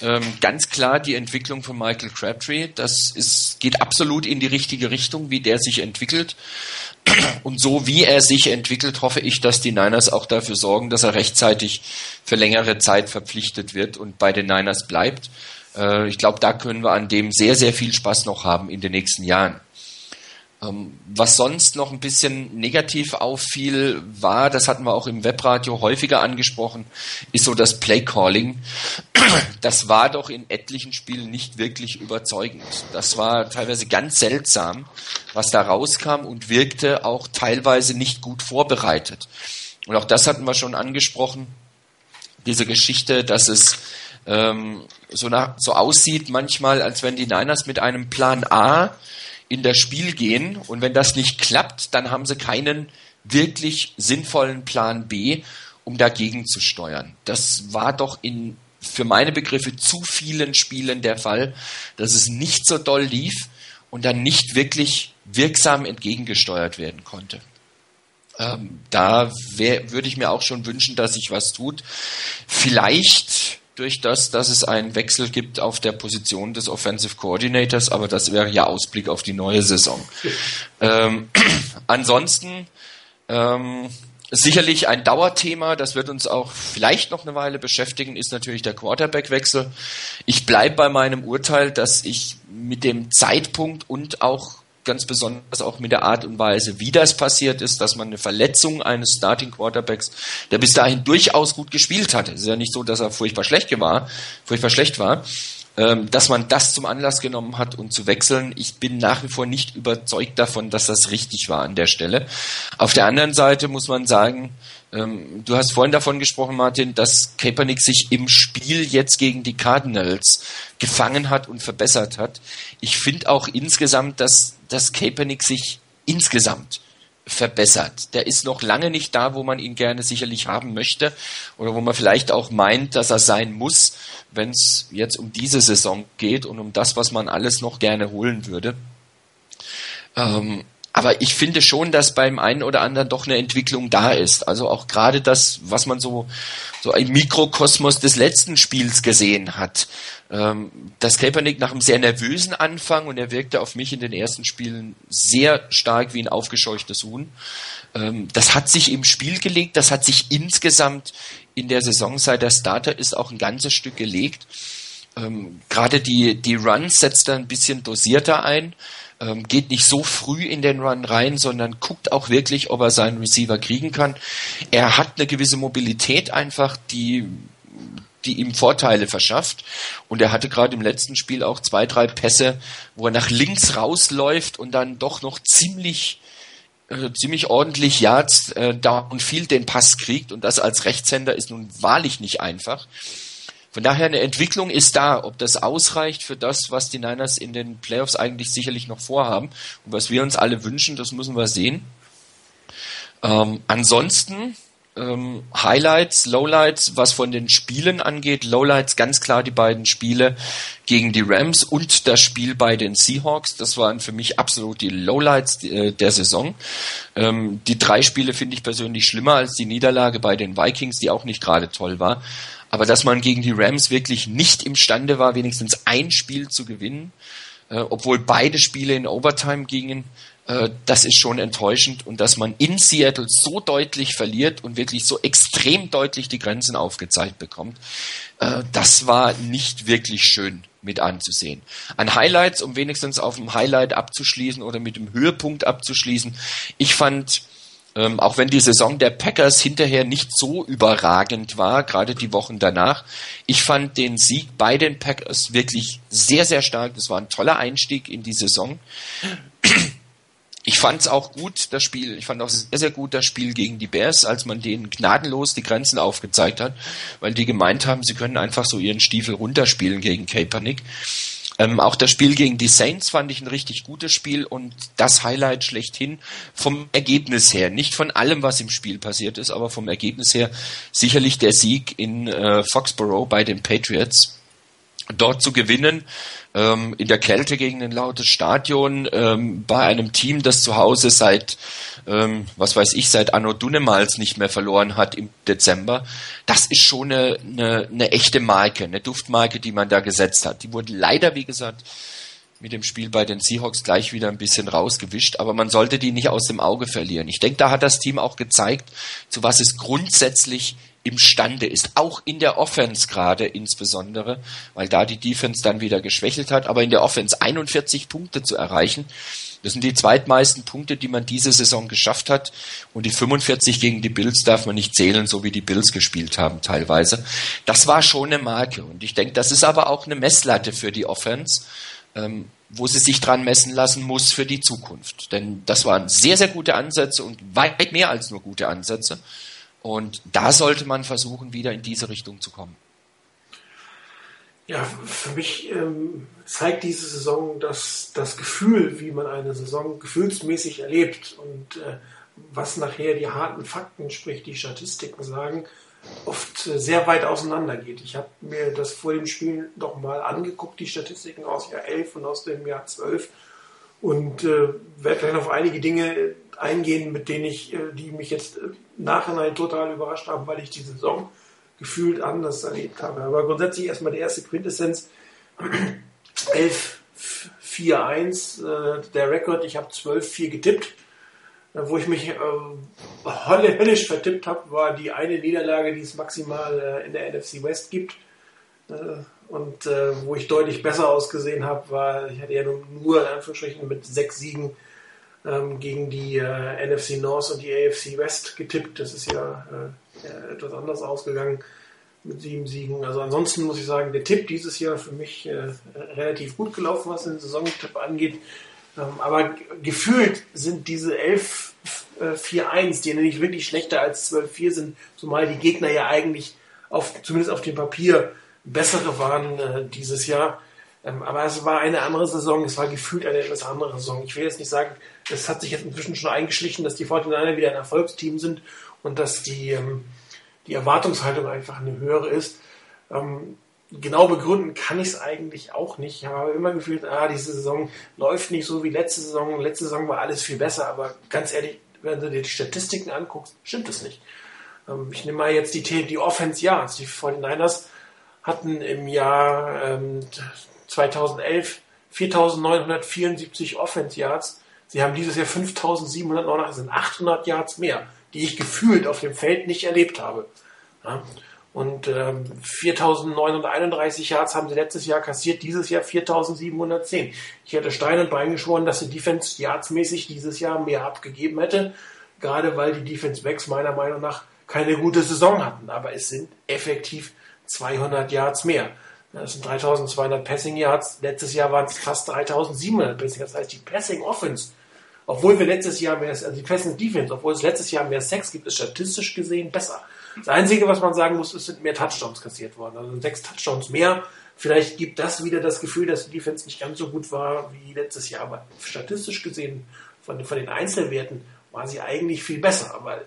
ähm, ganz klar die Entwicklung von Michael Crabtree. Das ist, geht absolut in die richtige Richtung, wie der sich entwickelt. Und so wie er sich entwickelt, hoffe ich, dass die Niners auch dafür sorgen, dass er rechtzeitig für längere Zeit verpflichtet wird und bei den Niners bleibt. Äh, ich glaube, da können wir an dem sehr, sehr viel Spaß noch haben in den nächsten Jahren. Ähm, was sonst noch ein bisschen negativ auffiel, war, das hatten wir auch im Webradio häufiger angesprochen, ist so das Playcalling. Das war doch in etlichen Spielen nicht wirklich überzeugend. Das war teilweise ganz seltsam, was da rauskam und wirkte auch teilweise nicht gut vorbereitet. Und auch das hatten wir schon angesprochen, diese Geschichte, dass es ähm, so, nach, so aussieht manchmal, als wenn die Niners mit einem Plan A in das Spiel gehen und wenn das nicht klappt, dann haben sie keinen wirklich sinnvollen Plan B, um dagegen zu steuern. Das war doch in für meine Begriffe zu vielen Spielen der Fall, dass es nicht so doll lief und dann nicht wirklich wirksam entgegengesteuert werden konnte. Ähm, da würde ich mir auch schon wünschen, dass sich was tut. Vielleicht durch das, dass es einen Wechsel gibt auf der Position des Offensive Coordinators, aber das wäre ja Ausblick auf die neue Saison. ähm, [CLEARS THROAT] ansonsten ähm, sicherlich ein Dauerthema, das wird uns auch vielleicht noch eine Weile beschäftigen, ist natürlich der Quarterback-Wechsel. Ich bleibe bei meinem Urteil, dass ich mit dem Zeitpunkt und auch ganz besonders auch mit der Art und Weise, wie das passiert ist, dass man eine Verletzung eines Starting Quarterbacks, der bis dahin durchaus gut gespielt hatte, es ist ja nicht so, dass er furchtbar schlecht war, furchtbar schlecht war, ähm, dass man das zum Anlass genommen hat und zu wechseln. Ich bin nach wie vor nicht überzeugt davon, dass das richtig war an der Stelle. Auf der anderen Seite muss man sagen, ähm, du hast vorhin davon gesprochen, Martin, dass Kaepernick sich im Spiel jetzt gegen die Cardinals gefangen hat und verbessert hat. Ich finde auch insgesamt, dass, dass Kaepernick sich insgesamt verbessert. Der ist noch lange nicht da, wo man ihn gerne sicherlich haben möchte oder wo man vielleicht auch meint, dass er sein muss, wenn es jetzt um diese Saison geht und um das, was man alles noch gerne holen würde. Ähm, aber ich finde schon, dass beim einen oder anderen doch eine Entwicklung da ist. Also auch gerade das, was man so, so im Mikrokosmos des letzten Spiels gesehen hat. Ähm, dass Kaepernick nach einem sehr nervösen Anfang und er wirkte auf mich in den ersten Spielen sehr stark wie ein aufgescheuchtes Huhn. Ähm, das hat sich im Spiel gelegt, das hat sich insgesamt in der Saison seit der Starter ist auch ein ganzes Stück gelegt. Ähm, gerade die, die Runs setzt er ein bisschen dosierter ein ähm, geht nicht so früh in den Run rein, sondern guckt auch wirklich, ob er seinen Receiver kriegen kann. Er hat eine gewisse Mobilität einfach, die die ihm Vorteile verschafft. Und er hatte gerade im letzten Spiel auch zwei, drei Pässe, wo er nach links rausläuft und dann doch noch ziemlich äh, ziemlich ordentlich Yards äh, downfield den Pass kriegt. Und das als Rechtshänder ist nun wahrlich nicht einfach. Von daher eine Entwicklung ist da. Ob das ausreicht für das, was die Niners in den Playoffs eigentlich sicherlich noch vorhaben und was wir uns alle wünschen, das müssen wir sehen. Ähm, ansonsten ähm, Highlights, Lowlights, was von den Spielen angeht. Lowlights ganz klar die beiden Spiele gegen die Rams und das Spiel bei den Seahawks. Das waren für mich absolut die Lowlights äh, der Saison. Ähm, die drei Spiele finde ich persönlich schlimmer als die Niederlage bei den Vikings, die auch nicht gerade toll war. Aber dass man gegen die Rams wirklich nicht imstande war, wenigstens ein Spiel zu gewinnen, äh, obwohl beide Spiele in Overtime gingen, äh, das ist schon enttäuschend. Und dass man in Seattle so deutlich verliert und wirklich so extrem deutlich die Grenzen aufgezeigt bekommt, äh, das war nicht wirklich schön mit anzusehen. An Highlights, um wenigstens auf dem Highlight abzuschließen oder mit dem Höhepunkt abzuschließen, ich fand Ähm, auch wenn die Saison der Packers hinterher nicht so überragend war, gerade die Wochen danach. Ich fand den Sieg bei den Packers wirklich sehr, sehr stark. Das war ein toller Einstieg in die Saison. Ich fand es auch gut, das Spiel. Ich fand auch sehr, sehr gut das Spiel gegen die Bears, als man denen gnadenlos die Grenzen aufgezeigt hat, weil die gemeint haben, sie können einfach so ihren Stiefel runterspielen gegen Kaepernick. Ähm, auch das Spiel gegen die Saints fand ich ein richtig gutes Spiel und das Highlight schlechthin vom Ergebnis her. Nicht von allem, was im Spiel passiert ist, aber vom Ergebnis her sicherlich der Sieg in äh, Foxborough bei den Patriots. Dort zu gewinnen, ähm, in der Kälte gegen ein lautes Stadion, ähm, bei einem Team, das zu Hause seit, ähm, was weiß ich, seit Anno Dunnemals nicht mehr verloren hat im Dezember, das ist schon eine, eine, eine echte Marke, eine Duftmarke, die man da gesetzt hat. Die wurde leider, wie gesagt, mit dem Spiel bei den Seahawks gleich wieder ein bisschen rausgewischt, aber man sollte die nicht aus dem Auge verlieren. Ich denke, da hat das Team auch gezeigt, zu was es grundsätzlich imstande ist, auch in der Offense gerade insbesondere, weil da die Defense dann wieder geschwächelt hat, aber in der Offense 41 Punkte zu erreichen, das sind die zweitmeisten Punkte, die man diese Saison geschafft hat. Und die 45 gegen die Bills darf man nicht zählen, so wie die Bills gespielt haben teilweise. Das war schon eine Marke. Und ich denke, das ist aber auch eine Messlatte für die Offense, ähm, wo sie sich dran messen lassen muss für die Zukunft. Denn das waren sehr, sehr gute Ansätze und weit mehr als nur gute Ansätze. Und da sollte man versuchen, wieder in diese Richtung zu kommen. Ja, für mich ähm, zeigt diese Saison das, das Gefühl, wie man eine Saison gefühlsmäßig erlebt und äh, was nachher die harten Fakten, sprich die Statistiken sagen, oft äh, sehr weit auseinander geht. Ich habe mir das vor dem Spiel doch mal angeguckt, die Statistiken aus Jahr 11 und aus dem Jahr 12 und äh, werde vielleicht auf einige Dinge eingehen, mit denen ich, äh, die mich jetzt äh, nachhinein total überrascht haben, weil ich die Saison gefühlt anders erlebt habe. Aber grundsätzlich erstmal die erste Quintessenz. 11, 4, 1, äh, der Rekord, ich habe 12, 4 getippt. Wo ich mich äh, höllisch vertippt habe, war die eine Niederlage, die es maximal äh, in der NFC West gibt. Äh, und äh, wo ich deutlich besser ausgesehen habe, war, ich hatte ja nur, nur in Anführungsstrichen mit sechs Siegen ähm, gegen die äh, NFC North und die AFC West getippt. Das ist ja äh, etwas anders ausgegangen mit sieben Siegen. Also ansonsten muss ich sagen, der Tipp dieses Jahr für mich äh, relativ gut gelaufen, was den Saisontipp angeht. Ähm, aber gefühlt sind diese 11 4-1, die nicht wirklich schlechter als 12-4 sind, zumal die Gegner ja eigentlich auf, zumindest auf dem Papier bessere waren äh, dieses Jahr. Ähm, aber es war eine andere Saison, es war gefühlt eine etwas andere Saison. Ich will jetzt nicht sagen, es hat sich jetzt inzwischen schon eingeschlichen, dass die 49 wieder ein Erfolgsteam sind und dass die, ähm, die Erwartungshaltung einfach eine höhere ist. Ähm, genau begründen kann ich es eigentlich auch nicht. Ich habe immer gefühlt, ah, diese Saison läuft nicht so wie letzte Saison. Letzte Saison war alles viel besser, aber ganz ehrlich, wenn du dir die Statistiken anguckst, stimmt es nicht. Ich nehme mal jetzt die, die Offense Yards. Die 49ers hatten im Jahr ähm, 2011 4.974 Offense Yards Sie haben dieses Jahr 5.789, sind 800 Yards mehr, die ich gefühlt auf dem Feld nicht erlebt habe. Ja? Und ähm, 4.931 Yards haben sie letztes Jahr kassiert, dieses Jahr 4.710. Ich hätte Stein und Bein geschworen, dass die Defense yardsmäßig dieses Jahr mehr abgegeben hätte, gerade weil die Defense Backs meiner Meinung nach keine gute Saison hatten. Aber es sind effektiv 200 Yards mehr. Das sind 3200 Passing Yards. Letztes Jahr waren es fast 3700 Passing Yards. Das heißt, die Passing Offense obwohl wir letztes Jahr mehr, also die Passing Defense, obwohl es letztes Jahr mehr Sex gibt, ist statistisch gesehen besser. Das Einzige, was man sagen muss, ist, sind mehr Touchdowns kassiert worden. Also sechs Touchdowns mehr. Vielleicht gibt das wieder das Gefühl, dass die Defense nicht ganz so gut war wie letztes Jahr. Aber statistisch gesehen, von, von den Einzelwerten, war sie eigentlich viel besser. Aber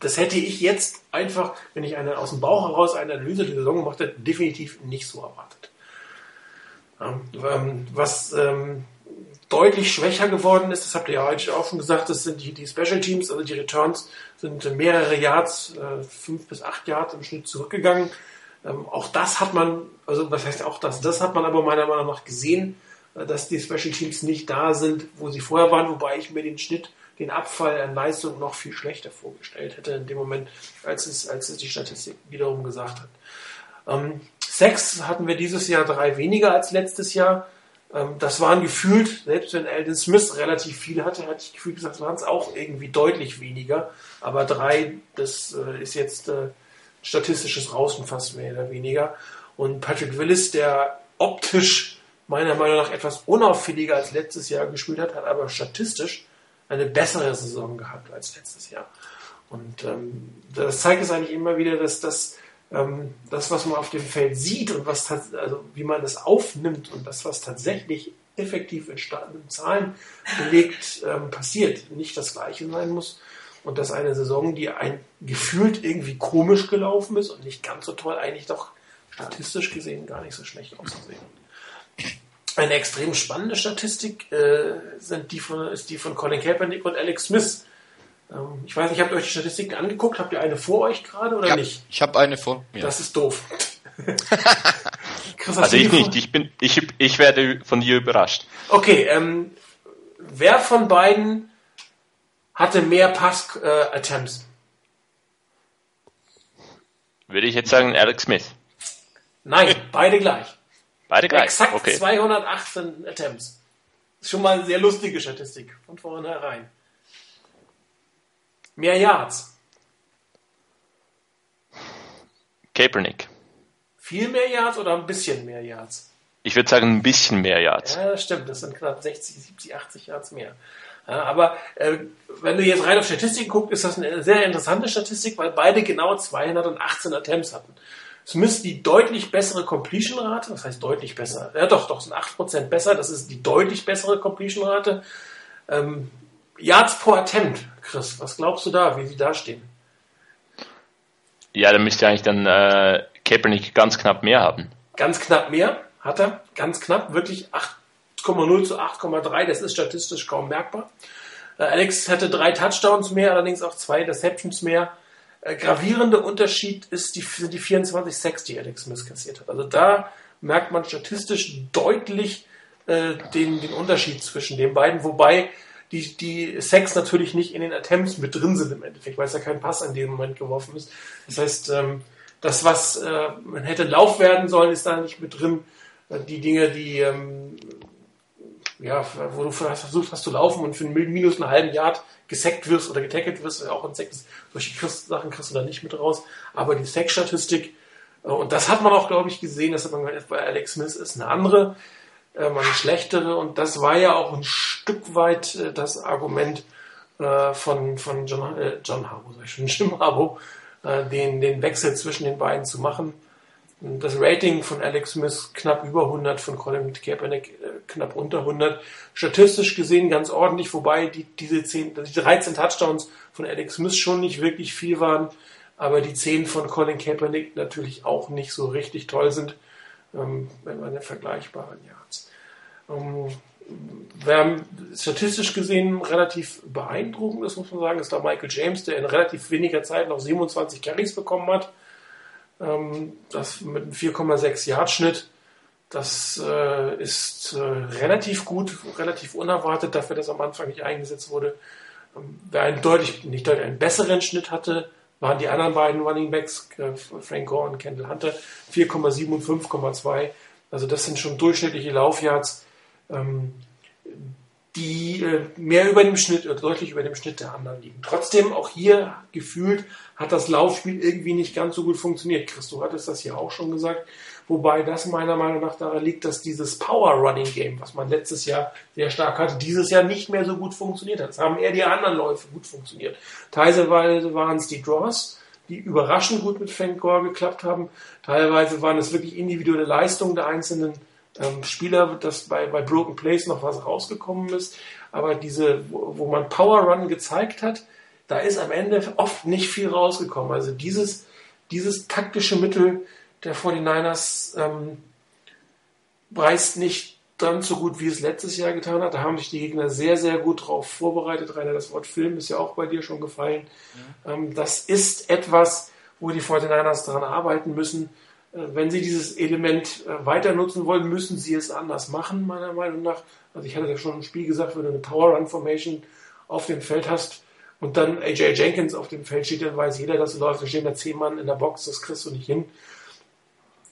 das hätte ich jetzt einfach, wenn ich eine, aus dem Bauch heraus eine Analyse der Saison gemacht hätte, definitiv nicht so erwartet. Ähm, was ähm, deutlich schwächer geworden ist, das habt ihr ja heute auch schon gesagt, das sind die, die Special Teams, also die Returns sind mehrere Yards, äh, fünf bis acht Yards im Schnitt zurückgegangen. Ähm, auch das hat man, also was heißt auch das, das hat man aber meiner Meinung nach gesehen, äh, dass die Special Teams nicht da sind, wo sie vorher waren, wobei ich mir den Schnitt, den Abfall an Leistung noch viel schlechter vorgestellt hätte in dem Moment, als es, als es die Statistik wiederum gesagt hat. Ähm, Sex hatten wir dieses Jahr drei weniger als letztes Jahr. Ähm, das waren gefühlt, selbst wenn Alden Smith relativ viel hatte, hatte ich gefühlt gesagt, waren es auch irgendwie deutlich weniger. Aber drei, das äh, ist jetzt äh, statistisches Rauschen fast mehr oder weniger. Und Patrick Willis, der optisch meiner Meinung nach etwas unauffälliger als letztes Jahr gespielt hat, hat aber statistisch eine bessere Saison gehabt als letztes Jahr. Und ähm, das zeigt es eigentlich immer wieder, dass das, ähm, das, was man auf dem Feld sieht und was also wie man das aufnimmt und das, was tatsächlich effektiv in Zahlen belegt ähm, passiert, nicht das gleiche sein muss. Und dass eine Saison, die ein gefühlt irgendwie komisch gelaufen ist und nicht ganz so toll, eigentlich doch statistisch gesehen gar nicht so schlecht ausgesehen. Eine extrem spannende Statistik äh, sind die von, ist die von Colin Kaepernick und Alex Smith. Ähm, ich weiß nicht, habt ihr euch die Statistiken angeguckt? Habt ihr eine vor euch gerade oder ja, nicht? Ich habe eine vor mir. Das ist doof. [LAUGHS] Chris, also ich nicht. Ich, bin, ich, ich werde von dir überrascht. Okay, ähm, wer von beiden hatte mehr Pass-Attempts? Äh, Würde ich jetzt sagen Alex Smith. Nein, beide gleich. Beide gleich. Exakt okay. 218 Attempts. Das ist schon mal eine sehr lustige Statistik von vornherein. Mehr Yards. Kaepernick. Viel mehr Yards oder ein bisschen mehr Yards? Ich würde sagen ein bisschen mehr Yards. Ja, das stimmt. Das sind knapp 60, 70, 80 Yards mehr. Ja, aber äh, wenn du jetzt rein auf Statistiken guckst, ist das eine sehr interessante Statistik, weil beide genau 218 Attempts hatten. Smith die deutlich bessere Completion-Rate, das heißt deutlich besser, ja doch, doch, sind 8% besser, das ist die deutlich bessere Completion-Rate. Ähm, Yards pro Attempt, Chris, was glaubst du da, wie sie da stehen? Ja, da müsste eigentlich dann äh, Kaepernick ganz knapp mehr haben. Ganz knapp mehr, hat er, ganz knapp, wirklich 8,0 zu 8,3, das ist statistisch kaum merkbar. Äh, Alex hatte drei Touchdowns mehr, allerdings auch zwei Deceptions mehr. Äh, gravierende Unterschied ist die, sind die 24 Sacks, die Alex Smith kassiert hat. Also da merkt man statistisch deutlich äh, den, den Unterschied zwischen den beiden, wobei die, die Sacks natürlich nicht in den Attempts mit drin sind im Endeffekt, weil es ja kein Pass in dem Moment geworfen ist. Das heißt, ähm, das, was äh, man hätte Lauf werden sollen, ist da nicht mit drin. Äh, die Dinge, die ähm, ja, wo du versucht hast zu laufen und für einen minus einen halben Yard gesackt wirst oder getackelt wirst, auch ein Sack solche Sachen kriegst du da nicht mit raus. Aber die Sack-Statistik, äh, und das hat man auch, glaube ich, gesehen, das hat man bei Alex Smith ist eine andere, ähm, eine schlechtere, und das war ja auch ein Stück weit äh, das Argument äh, von, von John, John Harbo, sag ich schon, [LAUGHS] Jim Harbo, den, den Wechsel zwischen den beiden zu machen das Rating von Alex Smith knapp über 100, von Colin Kaepernick äh, knapp unter 100. Statistisch gesehen ganz ordentlich, wobei die, diese 10, die 13 Touchdowns von Alex Smith schon nicht wirklich viel waren, aber die 10 von Colin Kaepernick natürlich auch nicht so richtig toll sind, ähm, wenn man eine vergleichbaren Yards. Ähm, wer statistisch gesehen relativ beeindruckend ist, muss man sagen, ist da Michael James, der in relativ weniger Zeit noch 27 Carries bekommen hat das mit einem 4,6 Yard Schnitt. Das äh, ist äh, relativ gut, relativ unerwartet dafür, dass am Anfang nicht eingesetzt wurde. Ähm, wer einen deutlich, nicht deutlich, einen besseren Schnitt hatte, waren die anderen beiden Running Backs, äh, Frank Gore und Kendall Hunter, 4,7 und 5,2. Also das sind schon durchschnittliche Laufyards. Ähm, die äh, mehr über dem Schnitt oder deutlich über dem Schnitt der anderen liegen. Trotzdem, auch hier gefühlt, hat das Laufspiel irgendwie nicht ganz so gut funktioniert. Christo hat es das hier auch schon gesagt. Wobei das meiner Meinung nach daran liegt, dass dieses Power Running Game, was man letztes Jahr sehr stark hatte, dieses Jahr nicht mehr so gut funktioniert hat. Es haben eher die anderen Läufe gut funktioniert. Teilweise waren es die Draws, die überraschend gut mit Frank Gore geklappt haben. Teilweise waren es wirklich individuelle Leistungen der einzelnen ähm, Spieler, dass bei, bei Broken Place noch was rausgekommen ist. Aber diese, wo, wo man Power Run gezeigt hat, da ist am Ende oft nicht viel rausgekommen. Also dieses, dieses taktische Mittel der 49ers ähm, preist nicht dann so gut, wie es letztes Jahr getan hat. Da haben sich die Gegner sehr, sehr gut drauf vorbereitet. Rainer, das Wort Film ist ja auch bei dir schon gefallen. Ja. Ähm, das ist etwas, wo die 49ers daran arbeiten müssen. Äh, wenn Sie dieses Element äh, weiter nutzen wollen, müssen Sie es anders machen, meiner Meinung nach. Also ich hatte ja schon im Spiel gesagt, wenn du eine Power Run Formation auf dem Feld hast und dann AJ Jenkins auf dem Feld steht, dann weiß jeder, dass du läufst. Da stehen da zehn Mann in der Box, das kriegst du nicht hin.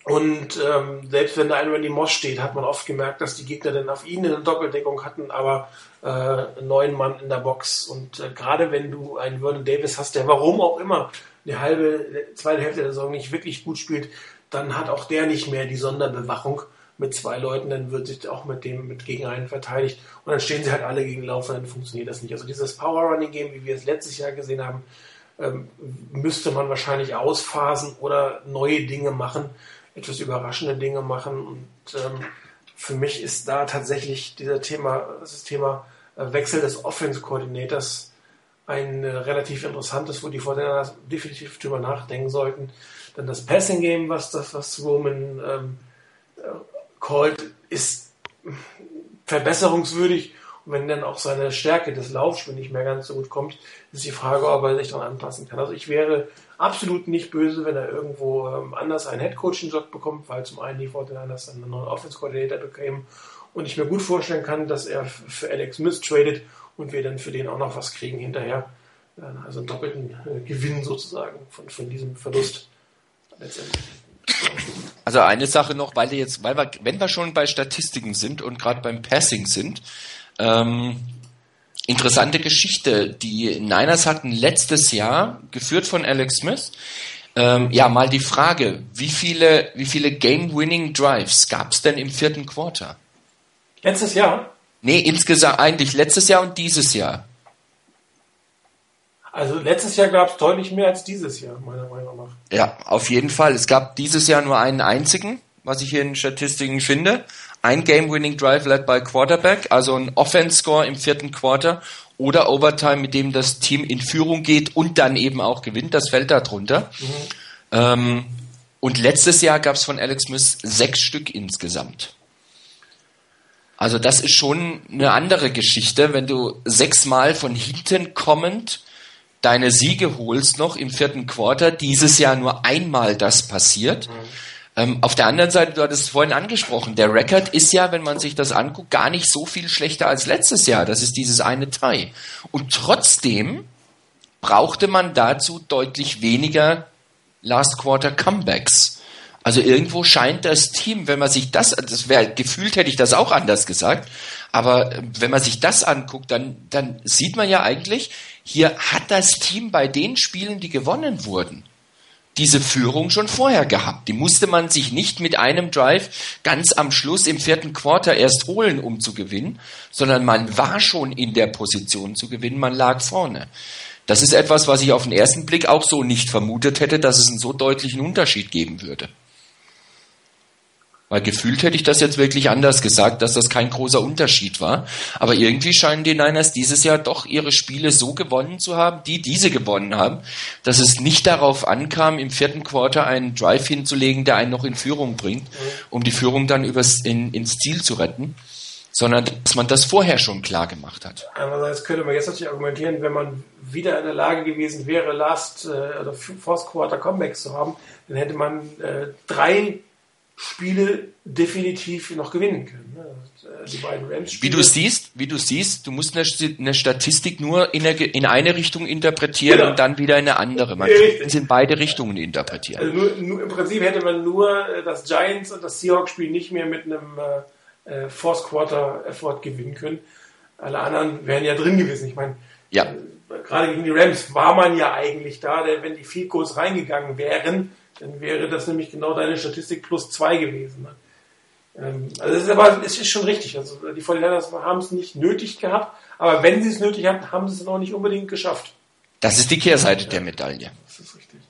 Und ähm, selbst wenn da einer in die Moss steht, hat man oft gemerkt, dass die Gegner dann auf ihn eine Doppeldeckung hatten, aber äh, neun Mann in der Box. Und äh, gerade wenn du einen Vernon Davis hast, der warum auch immer eine halbe, zweite Hälfte der Saison nicht wirklich gut spielt, dann hat auch der nicht mehr die Sonderbewachung mit zwei Leuten, dann wird sich auch mit dem mit gegen einen verteidigt und dann stehen sie halt alle gegen Lauf und dann funktioniert das nicht. Also dieses Power Running Game, wie wir es letztes Jahr gesehen haben, ähm, müsste man wahrscheinlich ausphasen oder neue Dinge machen etwas überraschende Dinge machen. Und ähm, für mich ist da tatsächlich dieser Thema, das Thema äh, Wechsel des Offense-Koordinators ein äh, relativ interessantes, wo die Vorteile definitiv drüber nachdenken sollten. Dann das Passing Game, was das, was Roman ähm, äh, called, ist verbesserungswürdig. Und wenn dann auch seine Stärke des Laufspiels nicht mehr ganz so gut kommt, ist die Frage, ob er sich daran anpassen kann. Also ich wäre absolut nicht böse, wenn er irgendwo ähm, anders einen Headcoaching-Job bekommt, weil zum einen die Fortinanders dann einen neuen Offense-Coordinator bekämen und ich mir gut vorstellen kann, dass er für Alex Smith tradet und wir dann für den auch noch was kriegen hinterher. Also einen doppelten äh, Gewinn sozusagen von, von diesem Verlust letztendlich. Also eine Sache noch, weil wir jetzt, weil wir, wenn wir schon bei Statistiken sind und gerade beim Passing sind, ähm, interessante Geschichte. Die Niners hatten letztes Jahr, geführt von Alex Smith, ähm, ja, mal die Frage, wie viele, wie viele Game-Winning Drives gab es denn im vierten Quarter? Letztes Jahr? Nee, insgesamt eigentlich letztes Jahr und dieses Jahr. Also letztes Jahr gab es deutlich mehr als dieses Jahr, meiner Meinung nach. Ja, auf jeden Fall. Es gab dieses Jahr nur einen einzigen, was ich hier in Statistiken finde ein Game-Winning Drive led by Quarterback, also ein Offense-Score im vierten Quarter oder Overtime, mit dem das Team in Führung geht und dann eben auch gewinnt. Das fällt da drunter. Mhm. Ähm, und letztes Jahr gab es von Alex Smith sechs Stück insgesamt. Also das ist schon eine andere Geschichte, wenn du sechsmal von hinten kommend deine Siege holst noch im vierten Quarter, dieses Jahr nur einmal das passiert. Mhm ähm, auf der anderen Seite, du hattest es vorhin angesprochen, der Rekord ist ja, wenn man sich das anguckt, gar nicht so viel schlechter als letztes Jahr. Das ist dieses eine Teil. Und trotzdem brauchte man dazu deutlich weniger Last Quarter Comebacks. Also irgendwo scheint das Team, wenn man sich das, das wäre gefühlt hätte ich das auch anders gesagt, aber äh, wenn man sich das anguckt, dann, dann sieht man ja eigentlich, hier hat das Team bei den Spielen, die gewonnen wurden, diese Führung schon vorher gehabt. Die musste man sich nicht mit einem Drive ganz am Schluss im vierten Quarter erst holen, um zu gewinnen, sondern man war schon in der Position zu gewinnen, man lag vorne. Das ist etwas, was ich auf den ersten Blick auch so nicht vermutet hätte, dass es einen so deutlichen Unterschied geben würde. Weil gefühlt hätte ich das jetzt wirklich anders gesagt, dass das kein großer Unterschied war. Aber irgendwie scheinen die Niners dieses Jahr doch ihre Spiele so gewonnen zu haben, die diese gewonnen haben, dass es nicht darauf ankam, im vierten Quarter einen Drive hinzulegen, der einen noch in Führung bringt, um die Führung dann übers, in, ins Ziel zu retten, sondern dass man das vorher schon klar gemacht hat. Andererseits könnte man jetzt natürlich argumentieren, wenn man wieder in der Lage gewesen wäre, Last äh, oder Fourth Quarter Comebacks zu haben, dann hätte man äh, drei Spiele definitiv noch gewinnen können. Ne? Die beiden Rams wie du siehst, wie du siehst, du musst eine, Statistik nur in eine, in eine Richtung interpretieren genau. und dann wieder in eine andere. Man kann es in beide Richtungen interpretieren. Also nur, nur, Im Prinzip hätte man nur äh, das Giants und das Seahawks-Spiel nicht mehr mit einem äh, äh, Fourth Quarter Effort gewinnen können. Alle anderen wären ja drin gewesen. Ich meine, ja. äh, gerade gegen die Rams war man ja eigentlich da, denn wenn die Field Goals reingegangen wären, dann wäre das nämlich genau deine Statistik plus zwei gewesen. Ne? Ähm, also es ist aber es ist schon richtig. Also die 49 haben es nicht nötig gehabt, aber wenn sie es nötig hatten, haben sie es auch nicht unbedingt geschafft. Das ist die Kehrseite ja, der Medaille. Das ist richtig.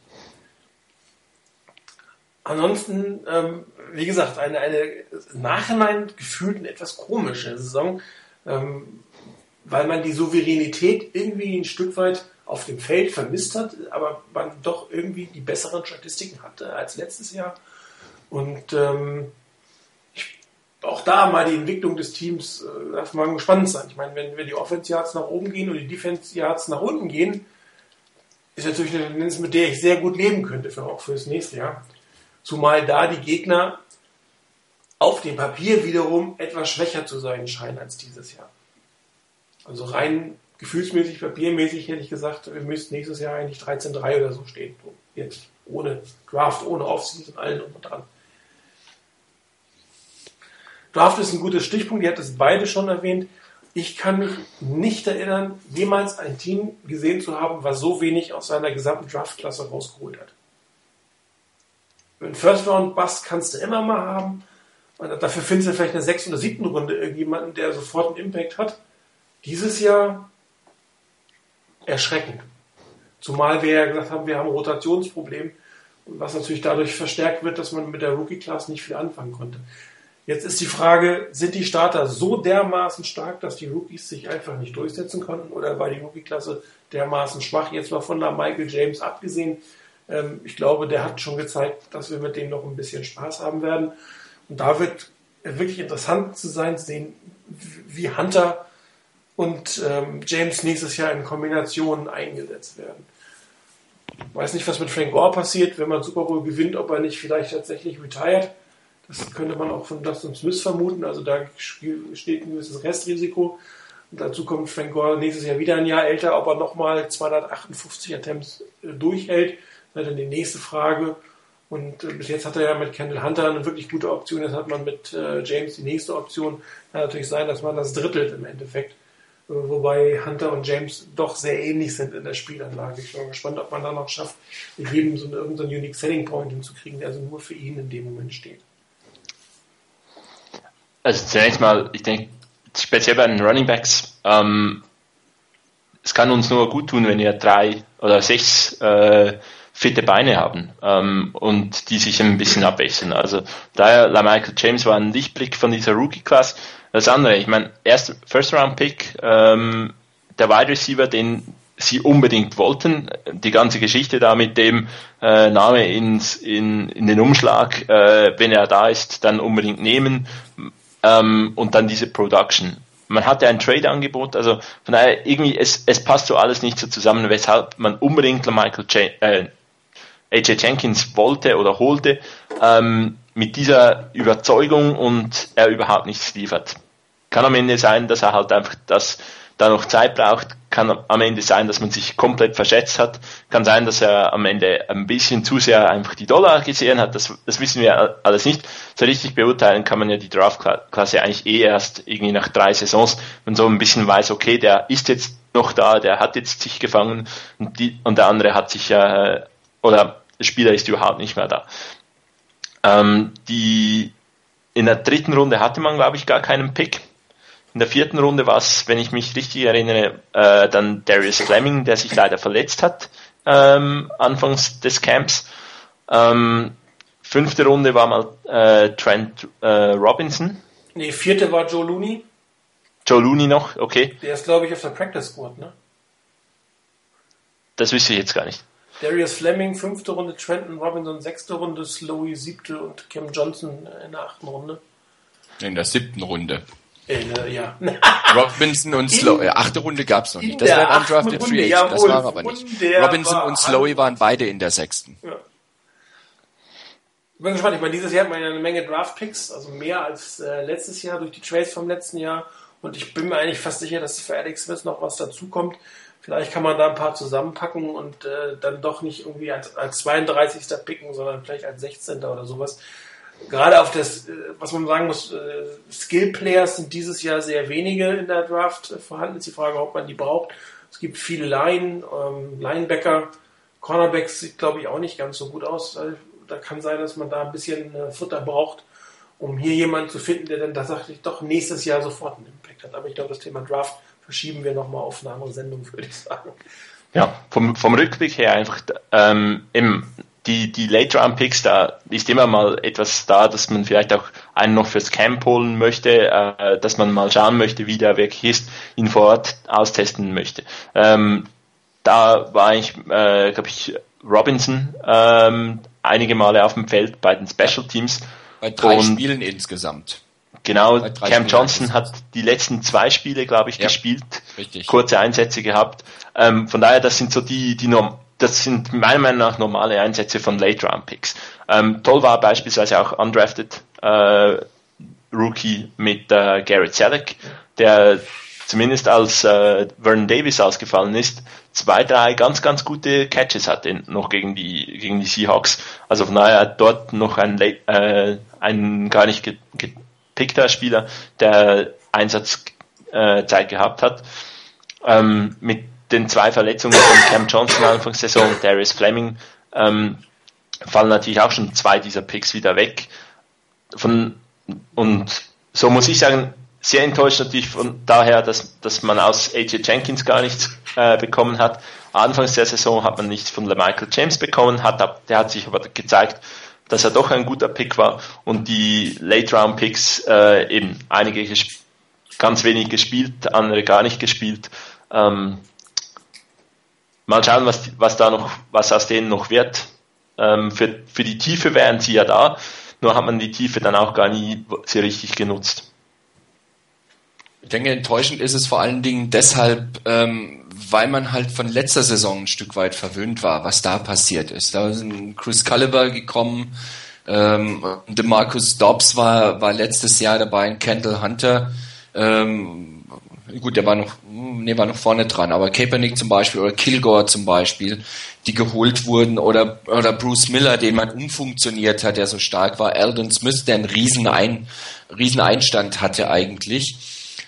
Ansonsten, ähm, wie gesagt, eine, eine nachhinein gefühlt etwas komische Saison, ähm, weil man die Souveränität irgendwie ein Stück weit auf dem Feld vermisst hat, aber man doch irgendwie die besseren Statistiken hatte als letztes Jahr. Und ähm, ich, auch da mal die Entwicklung des Teams äh, darf man gespannt sein. Ich meine, wenn, wenn die Offense Yards nach oben gehen und die Defense Yards nach unten gehen, ist natürlich eine Tendenz, mit der ich sehr gut leben könnte, für, auch für das nächste Jahr. Zumal da die Gegner auf dem Papier wiederum etwas schwächer zu sein scheinen als dieses Jahr. Also rein gefühlsmäßig, papiermäßig hätte ich gesagt, wir müssten nächstes Jahr eigentlich 13-3 oder so stehen. Jetzt ohne Draft, ohne Offseason, allen und dran. Draft ist ein gutes Stichpunkt, ihr habt es beide schon erwähnt. Ich kann mich nicht erinnern, jemals ein Team gesehen zu haben, was so wenig aus seiner gesamten Draftklasse rausgeholt hat. Ein First Round Bust kannst du immer mal haben. Und dafür findest du vielleicht in der sechsten oder siebten Runde irgendjemanden, der sofort einen Impact hat. Dieses Jahr erschreckend. Zumal wir ja gesagt haben, wir haben ein Rotationsproblem, was natürlich dadurch verstärkt wird, dass man mit der Rookie-Class nicht viel anfangen konnte. Jetzt ist die Frage, sind die Starter so dermaßen stark, dass die Rookies sich einfach nicht durchsetzen konnten oder war die Rookie-Klasse dermaßen schwach? Jetzt mal von der Michael James abgesehen. Ähm, ich glaube, der hat schon gezeigt, dass wir mit dem noch ein bisschen Spaß haben werden. Und da wird wirklich interessant zu sein, zu sehen, wie Hunter und ähm, James nächstes Jahr in Kombinationen eingesetzt werden. Ich weiß nicht, was mit Frank Gore passiert, wenn man Super Bowl gewinnt, ob er nicht vielleicht tatsächlich retired. Das könnte man auch von Dustin Smith vermuten. Also da steht ein gewisses Restrisiko. Und dazu kommt Frank Gore nächstes Jahr wieder ein Jahr älter, ob er nochmal 258 Attempts äh, durchhält. Das ist dann die nächste Frage. Und äh, bis jetzt hat er ja mit Kendall Hunter eine wirklich gute Option. Jetzt hat man mit äh, James die nächste Option. Kann natürlich sein, dass man das drittelt im Endeffekt. Wobei Hunter und James doch sehr ähnlich sind in der Spielanlage. Ich bin gespannt, ob man da noch schafft, jedem so einen, irgendeinen Unique Selling Point hinzukriegen, der also nur für ihn in dem Moment steht. Also zunächst mal, ich denke, speziell bei den Running Backs, ähm, es kann uns nur gut tun, wenn wir drei oder sechs äh, fitte Beine haben ähm, und die sich ein bisschen abwechseln. Also daher, Michael James war ein Lichtblick von dieser Rookie-Class. Das andere, ich meine, erst First-Round-Pick, ähm, der Wide Receiver, den sie unbedingt wollten, die ganze Geschichte da mit dem äh, Name ins, in, in den Umschlag, äh, wenn er da ist, dann unbedingt nehmen ähm, und dann diese Production. Man hatte ein Trade-Angebot, also von daher irgendwie, es, es passt so alles nicht so zusammen, weshalb man unbedingt Michael J äh, AJ Jenkins wollte oder holte, ähm, mit dieser Überzeugung und er überhaupt nichts liefert. Kann am Ende sein, dass er halt einfach das da noch Zeit braucht, kann am Ende sein, dass man sich komplett verschätzt hat, kann sein, dass er am Ende ein bisschen zu sehr einfach die Dollar gesehen hat, das, das wissen wir alles nicht. So richtig beurteilen kann man ja die Draftklasse eigentlich eh erst irgendwie nach drei Saisons, wenn so ein bisschen weiß, okay, der ist jetzt noch da, der hat jetzt sich gefangen und, die, und der andere hat sich ja, äh, oder der Spieler ist überhaupt nicht mehr da. Ähm, die, in der dritten Runde hatte man, glaube ich, gar keinen Pick. In der vierten Runde war es, wenn ich mich richtig erinnere, äh, dann Darius Fleming, der sich leider verletzt hat ähm, anfangs des Camps. Ähm, fünfte Runde war mal äh, Trent äh, Robinson. Nee, vierte war Joe Looney. Joe Looney noch, okay. Der ist, glaube ich, auf der Practice Squad, ne? Das wüsste ich jetzt gar nicht. Darius Fleming, fünfte Runde, Trenton Robinson, sechste Runde, Slowey, siebte und Kim Johnson in der achten Runde. In der siebten Runde. In, äh, ja. [LAUGHS] Robinson und Slow, äh, achte Runde gab's noch nicht. Das wäre ein undrafted Free Agent, das war aber nicht. Robinson und Slowey waren beide in der sechsten. Ja. Ich bin gespannt. Ich meine, dieses Jahr hat man ja eine Menge Draft-Picks, also mehr als äh, letztes Jahr durch die Trades vom letzten Jahr. Und ich bin mir eigentlich fast sicher, dass für Alex Smith noch was dazukommt. Vielleicht kann man da ein paar zusammenpacken und äh, dann doch nicht irgendwie als, als 32. picken, sondern vielleicht als 16. oder sowas gerade auf das, äh, was man sagen muss, äh, Skill-Players sind dieses Jahr sehr wenige in der Draft vorhanden. Ist die Frage, ob man die braucht. Es gibt viele Line, ähm, Linebacker, Cornerbacks sieht, glaube ich, auch nicht ganz so gut aus. Da kann sein, dass man da ein bisschen äh, Futter braucht, um hier jemanden zu finden, der dann tatsächlich doch nächstes Jahr sofort einen Impact hat. Aber ich glaube, das Thema Draft verschieben wir nochmal auf eine andere Sendung, würde ich sagen. Ja, vom, vom Rückblick her einfach ähm, im die, die Late Round Picks, da ist immer mal etwas da, dass man vielleicht auch einen noch fürs Camp holen möchte, äh, dass man mal schauen möchte, wie der wirklich ist, ihn vor Ort austesten möchte. Ähm, da war ich, äh, glaube ich, Robinson ähm, einige Male auf dem Feld bei den Special Teams. Bei drei und Spielen insgesamt. Genau, Cam Spielen Johnson hat die letzten zwei Spiele, glaube ich, ja, gespielt, richtig. kurze Einsätze gehabt. Ähm, von daher, das sind so die, die noch das sind meiner Meinung nach normale Einsätze von Late Round Picks. Ähm, toll war beispielsweise auch undrafted äh, Rookie mit äh, Garrett Selleck, der zumindest als äh, Vernon Davis ausgefallen ist, zwei, drei ganz, ganz gute Catches hatte noch gegen die gegen die Seahawks. Also von daher dort noch ein, äh, ein gar nicht der Spieler, der Einsatzzeit äh, gehabt hat. Ähm, mit den zwei Verletzungen von Cam Johnson Anfangssaison und Darius Fleming ähm, fallen natürlich auch schon zwei dieser Picks wieder weg. Von, und so muss ich sagen, sehr enttäuscht natürlich von daher, dass, dass man aus AJ Jenkins gar nichts äh, bekommen hat. Anfangs der Saison hat man nichts von Michael James bekommen, hat, der hat sich aber gezeigt, dass er doch ein guter Pick war und die Late Round Picks äh, eben einige ganz wenig gespielt, andere gar nicht gespielt. Ähm, mal schauen, was, was da noch, was aus denen noch wird. Ähm, für, für die Tiefe wären sie ja da, nur hat man die Tiefe dann auch gar nie sehr richtig genutzt. Ich denke, enttäuschend ist es vor allen Dingen deshalb, ähm, weil man halt von letzter Saison ein Stück weit verwöhnt war, was da passiert ist. Da ein Chris Culliver gekommen, ähm, Marcus Dobbs war, war letztes Jahr dabei, ein Kendall Hunter. Ähm, gut, der war noch, nee, war noch vorne dran, aber Kaepernick zum Beispiel oder Kilgore zum Beispiel, die geholt wurden oder, oder Bruce Miller, den man umfunktioniert hat, der so stark war, Eldon Smith, der einen riesen, Ein, riesen Einstand hatte eigentlich.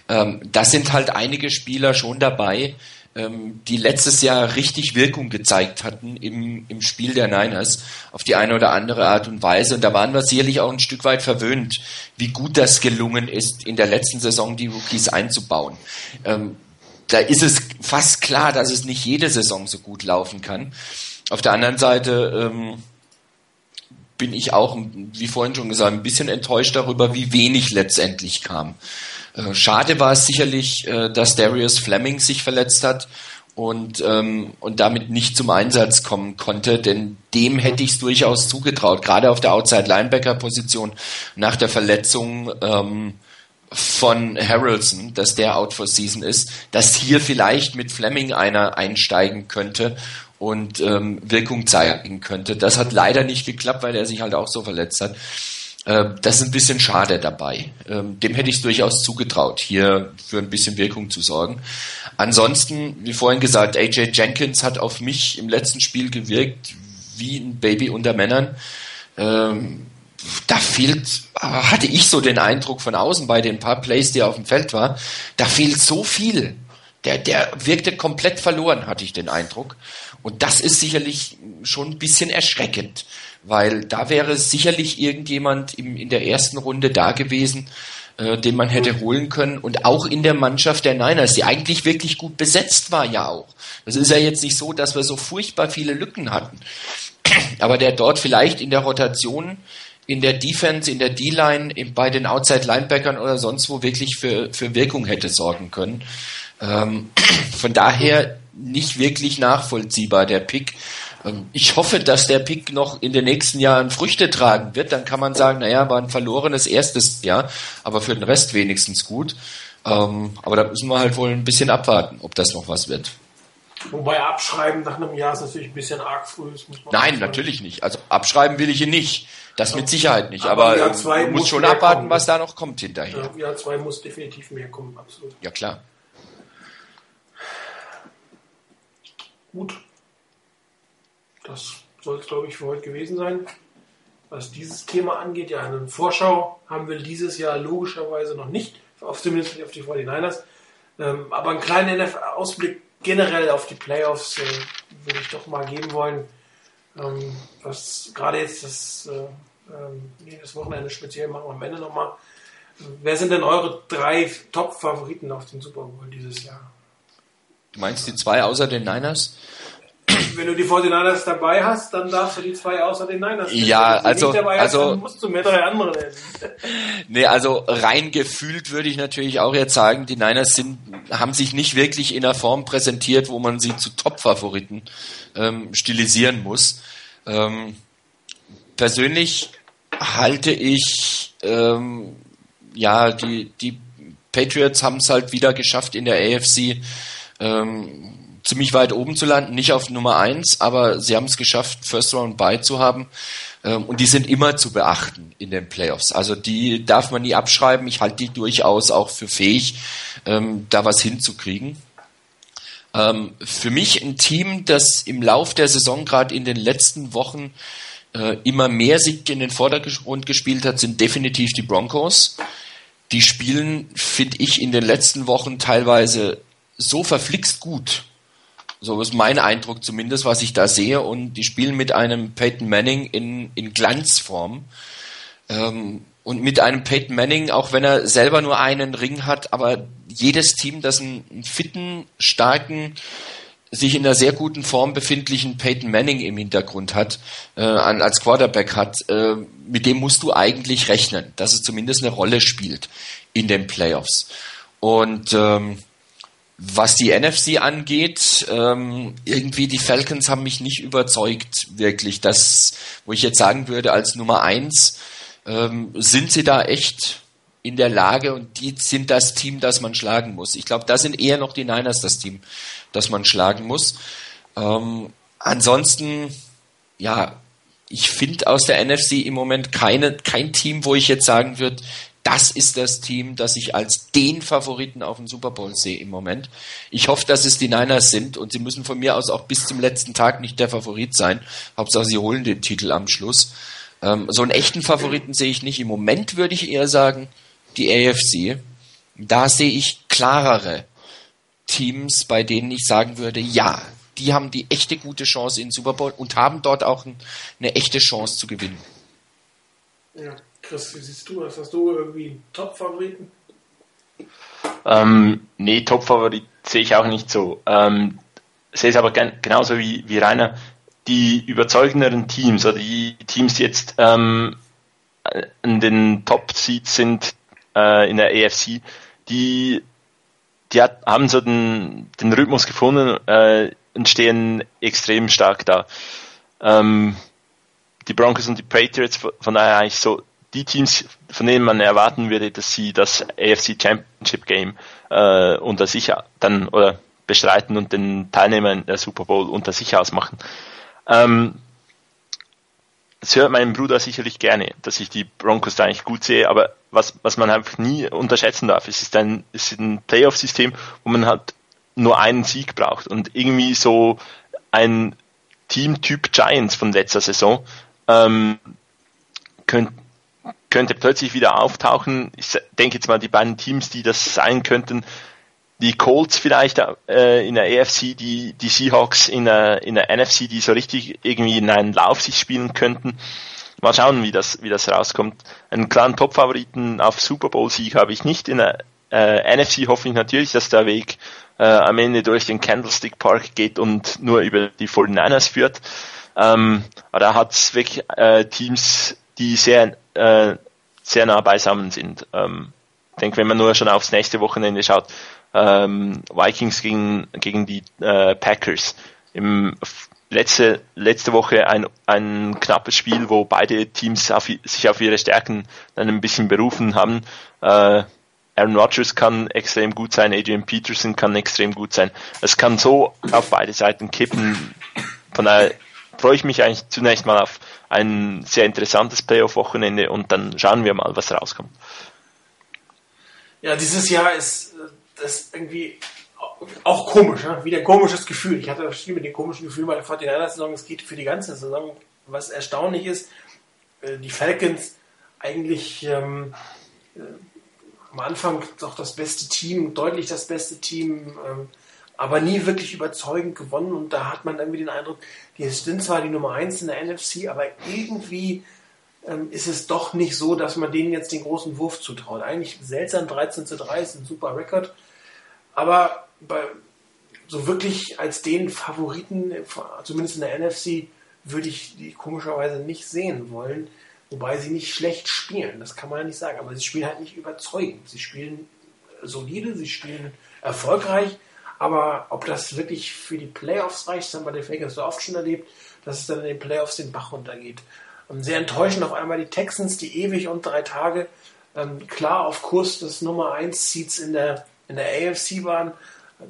Ähm, das sind halt einige Spieler schon dabei, ähm, die letztes Jahr richtig Wirkung gezeigt hatten im, im Spiel der Niners auf die eine oder andere Art und Weise. Und da waren wir sicherlich auch ein Stück weit verwöhnt, wie gut das gelungen ist, in der letzten Saison die Rookies einzubauen. Ähm, da ist es fast klar, dass es nicht jede Saison so gut laufen kann. Auf der anderen Seite ähm, bin ich auch, wie vorhin schon gesagt, ein bisschen enttäuscht darüber, wie wenig letztendlich kam. Äh, schade war es sicherlich, äh, dass Darius Fleming sich verletzt hat und, ähm, und damit nicht zum Einsatz kommen konnte, denn dem hätte ich es durchaus zugetraut, gerade auf der Outside-Linebacker-Position nach der Verletzung ähm, von Harrelson, dass der out for season ist, dass hier vielleicht mit Fleming einer einsteigen könnte und ähm, Wirkung zeigen könnte. Das hat leider nicht geklappt, weil er sich halt auch so verletzt hat. Ähm, das ist ein bisschen schade dabei. Ähm, dem hätte ich es durchaus zugetraut, hier für ein bisschen Wirkung zu sorgen. Ansonsten, wie vorhin gesagt, AJ Jenkins hat auf mich im letzten Spiel gewirkt wie ein Baby unter Männern. Ähm, da fehlt, hatte ich so den Eindruck von außen bei den paar Plays, die auf dem Feld war, da fehlt so viel. Der, der wirkte komplett verloren, hatte ich den Eindruck. Und das ist sicherlich schon ein bisschen erschreckend weil da wäre sicherlich irgendjemand im, in der ersten Runde da gewesen, äh, den man hätte holen können und auch in der Mannschaft der Niners, die eigentlich wirklich gut besetzt war ja auch. Das ist ja jetzt nicht so, dass wir so furchtbar viele Lücken hatten, [CLEARS THROAT] aber der dort vielleicht in der Rotation in der Defense, in der D-Line, bei den Outside-Linebackern oder sonst wo wirklich für, für Wirkung hätte sorgen können. Ähm, [CLEARS THROAT] von daher nicht wirklich nachvollziehbar der Pick. Ähm, ich hoffe, dass der Pick noch in den nächsten Jahren Früchte tragen wird. Dann kann man sagen, naja, war ein verlorenes erstes Jahr, aber für den Rest wenigstens gut. Ähm, aber da müssen wir halt wohl ein bisschen abwarten, ob das noch was wird. Wobei abschreiben nach einem Jahr ist natürlich ein bisschen arg früh. Nein, natürlich nicht. Also abschreiben will ich ihn nicht. Das mit Sicherheit nicht. Aber, aber man muss, muss schon abwarten, kommen. was da noch kommt hinterher. Ja, Jahr zwei muss definitiv mehr kommen, absolut. Ja, klar. Gut, das soll es, glaube ich, für heute gewesen sein. Was dieses Thema angeht, ja, eine Vorschau haben wir dieses Jahr logischerweise noch nicht, auf, zumindest nicht auf die 49ers. Ähm, aber einen kleinen Ausblick generell auf die Playoffs äh, würde ich doch mal geben wollen. Ähm, was gerade jetzt das, äh, äh, das Wochenende speziell machen wir am Ende nochmal. Wer sind denn eure drei Top-Favoriten auf den Super Bowl dieses Jahr? Du meinst die zwei außer den Niners? Wenn du die 49ers dabei hast, dann darfst du die zwei außer den Niners nennen. Ja, also, hast, also, musst du mir drei andere nennen. [LAUGHS] nee, also rein gefühlt würde ich natürlich auch jetzt sagen, die Niners sind, haben sich nicht wirklich in einer Form präsentiert, wo man sie zu Top-Favoriten ähm, stilisieren muss. Ähm, persönlich halte ich, ähm, ja, die, die Patriots haben es halt wieder geschafft in der AFC, ähm, ziemlich weit oben zu landen, nicht auf Nummer eins, aber sie haben es geschafft, First Round bei zu haben. Ähm, und die sind immer zu beachten in den Playoffs. Also die darf man nie abschreiben. Ich halte die durchaus auch für fähig, ähm, da was hinzukriegen. Ähm, für mich ein Team, das im Lauf der Saison gerade in den letzten Wochen äh, immer mehr Sieg in den Vordergrund gespielt hat, sind definitiv die Broncos. die spielen, finde ich, in den letzten Wochen teilweise so verflixt gut. So ist mein Eindruck zumindest, was ich da sehe. Und die spielen mit einem Peyton Manning in, in Glanzform. Ähm, und mit einem Peyton Manning, auch wenn er selber nur einen Ring hat, aber jedes Team, das einen, einen fitten, starken, sich in einer sehr guten Form befindlichen Peyton Manning im Hintergrund hat, äh, als Quarterback hat, äh, mit dem musst du eigentlich rechnen, dass es zumindest eine Rolle spielt in den Playoffs. Und ähm, was die NFC angeht, ähm, irgendwie die Falcons haben mich nicht überzeugt, wirklich. Das, wo ich jetzt sagen würde, als Nummer eins ähm, sind sie da echt in der Lage und die sind das Team, das man schlagen muss. Ich glaube, da sind eher noch die Niners das Team, das man schlagen muss. Ähm, ansonsten, ja, ich finde aus der NFC im Moment keine, kein Team, wo ich jetzt sagen würde, das ist das Team, das ich als den Favoriten auf den Super Bowl sehe im Moment. Ich hoffe, dass es die Niners sind und sie müssen von mir aus auch bis zum letzten Tag nicht der Favorit sein. Hauptsache, sie holen den Titel am Schluss. Ähm, so einen echten Favoriten sehe ich nicht. Im Moment würde ich eher sagen, die AFC. Da sehe ich klarere Teams, bei denen ich sagen würde, ja, die haben die echte gute Chance in Super Bowl und haben dort auch ein, eine echte Chance zu gewinnen. Ja, Chris, wie siehst du das? Hast du irgendwie Top-Favoriten? Ähm, nee, Top-Favorit sehe ich auch nicht so. Ähm, sehe es aber gen genauso wie, wie Rainer. Die überzeugenderen Teams oder die Teams, die jetzt ähm, in den Top-Seeds sind, äh, in der AFC, die, die hat, haben so den, den Rhythmus gefunden äh, und stehen extrem stark da. Ähm, die Broncos und die Patriots, von daher eigentlich so die Teams, von denen man erwarten würde, dass sie das AFC Championship Game äh, unter sich dann oder bestreiten und den Teilnehmern der Super Bowl unter sich ausmachen. Ähm, das hört mein Bruder sicherlich gerne, dass ich die Broncos da eigentlich gut sehe, aber was, was man einfach nie unterschätzen darf, es ist ein, es ist ein Playoff-System, wo man halt nur einen Sieg braucht und irgendwie so ein Team-Typ Giants von letzter Saison ähm, könnt, könnte plötzlich wieder auftauchen. Ich denke jetzt mal, die beiden Teams, die das sein könnten, die Colts vielleicht äh, in der AFC, die, die Seahawks in der, in der NFC, die so richtig irgendwie in einen Lauf sich spielen könnten. Mal schauen, wie das, wie das rauskommt. Einen klaren Top-Favoriten auf Super Bowl-Sieg habe ich nicht. In der äh, NFC hoffe ich natürlich, dass der Weg äh, am Ende durch den Candlestick Park geht und nur über die 49ers führt. Ähm, aber da hat es wirklich äh, Teams, die sehr, äh, sehr nah beisammen sind. Ähm, ich denke, wenn man nur schon aufs nächste Wochenende schaut, ähm, Vikings gegen, gegen die äh, Packers. Im letzte, letzte Woche ein, ein knappes Spiel, wo beide Teams auf, sich auf ihre Stärken dann ein bisschen berufen haben. Äh, Aaron Rodgers kann extrem gut sein, Adrian Peterson kann extrem gut sein. Es kann so auf beide Seiten kippen. Von daher freue ich mich eigentlich zunächst mal auf ein sehr interessantes Playoff-Wochenende und dann schauen wir mal, was rauskommt. Ja, dieses Jahr ist äh, das irgendwie auch komisch, ne? wieder ein komisches Gefühl. Ich hatte viel mit dem komischen Gefühl bei der 49er-Saison, es geht für die ganze Saison. Was erstaunlich ist, äh, die Falcons eigentlich ähm, äh, am Anfang doch das beste Team, deutlich das beste Team, ähm, aber nie wirklich überzeugend gewonnen. Und da hat man irgendwie den Eindruck, die sind zwar die Nummer 1 in der NFC, aber irgendwie ähm, ist es doch nicht so, dass man denen jetzt den großen Wurf zutraut. Eigentlich seltsam, 13 zu 3 ist ein super Rekord. Aber bei, so wirklich als den Favoriten, zumindest in der NFC, würde ich die komischerweise nicht sehen wollen. Wobei sie nicht schlecht spielen, das kann man ja nicht sagen. Aber sie spielen halt nicht überzeugend. Sie spielen solide, sie spielen erfolgreich. Aber ob das wirklich für die Playoffs reicht, haben wir den Falcons so oft schon erlebt, dass es dann in den Playoffs den Bach runtergeht. Und sehr enttäuschend auf einmal die Texans, die ewig und drei Tage ähm, klar auf Kurs des Nummer 1 Seeds in der in der AFC waren,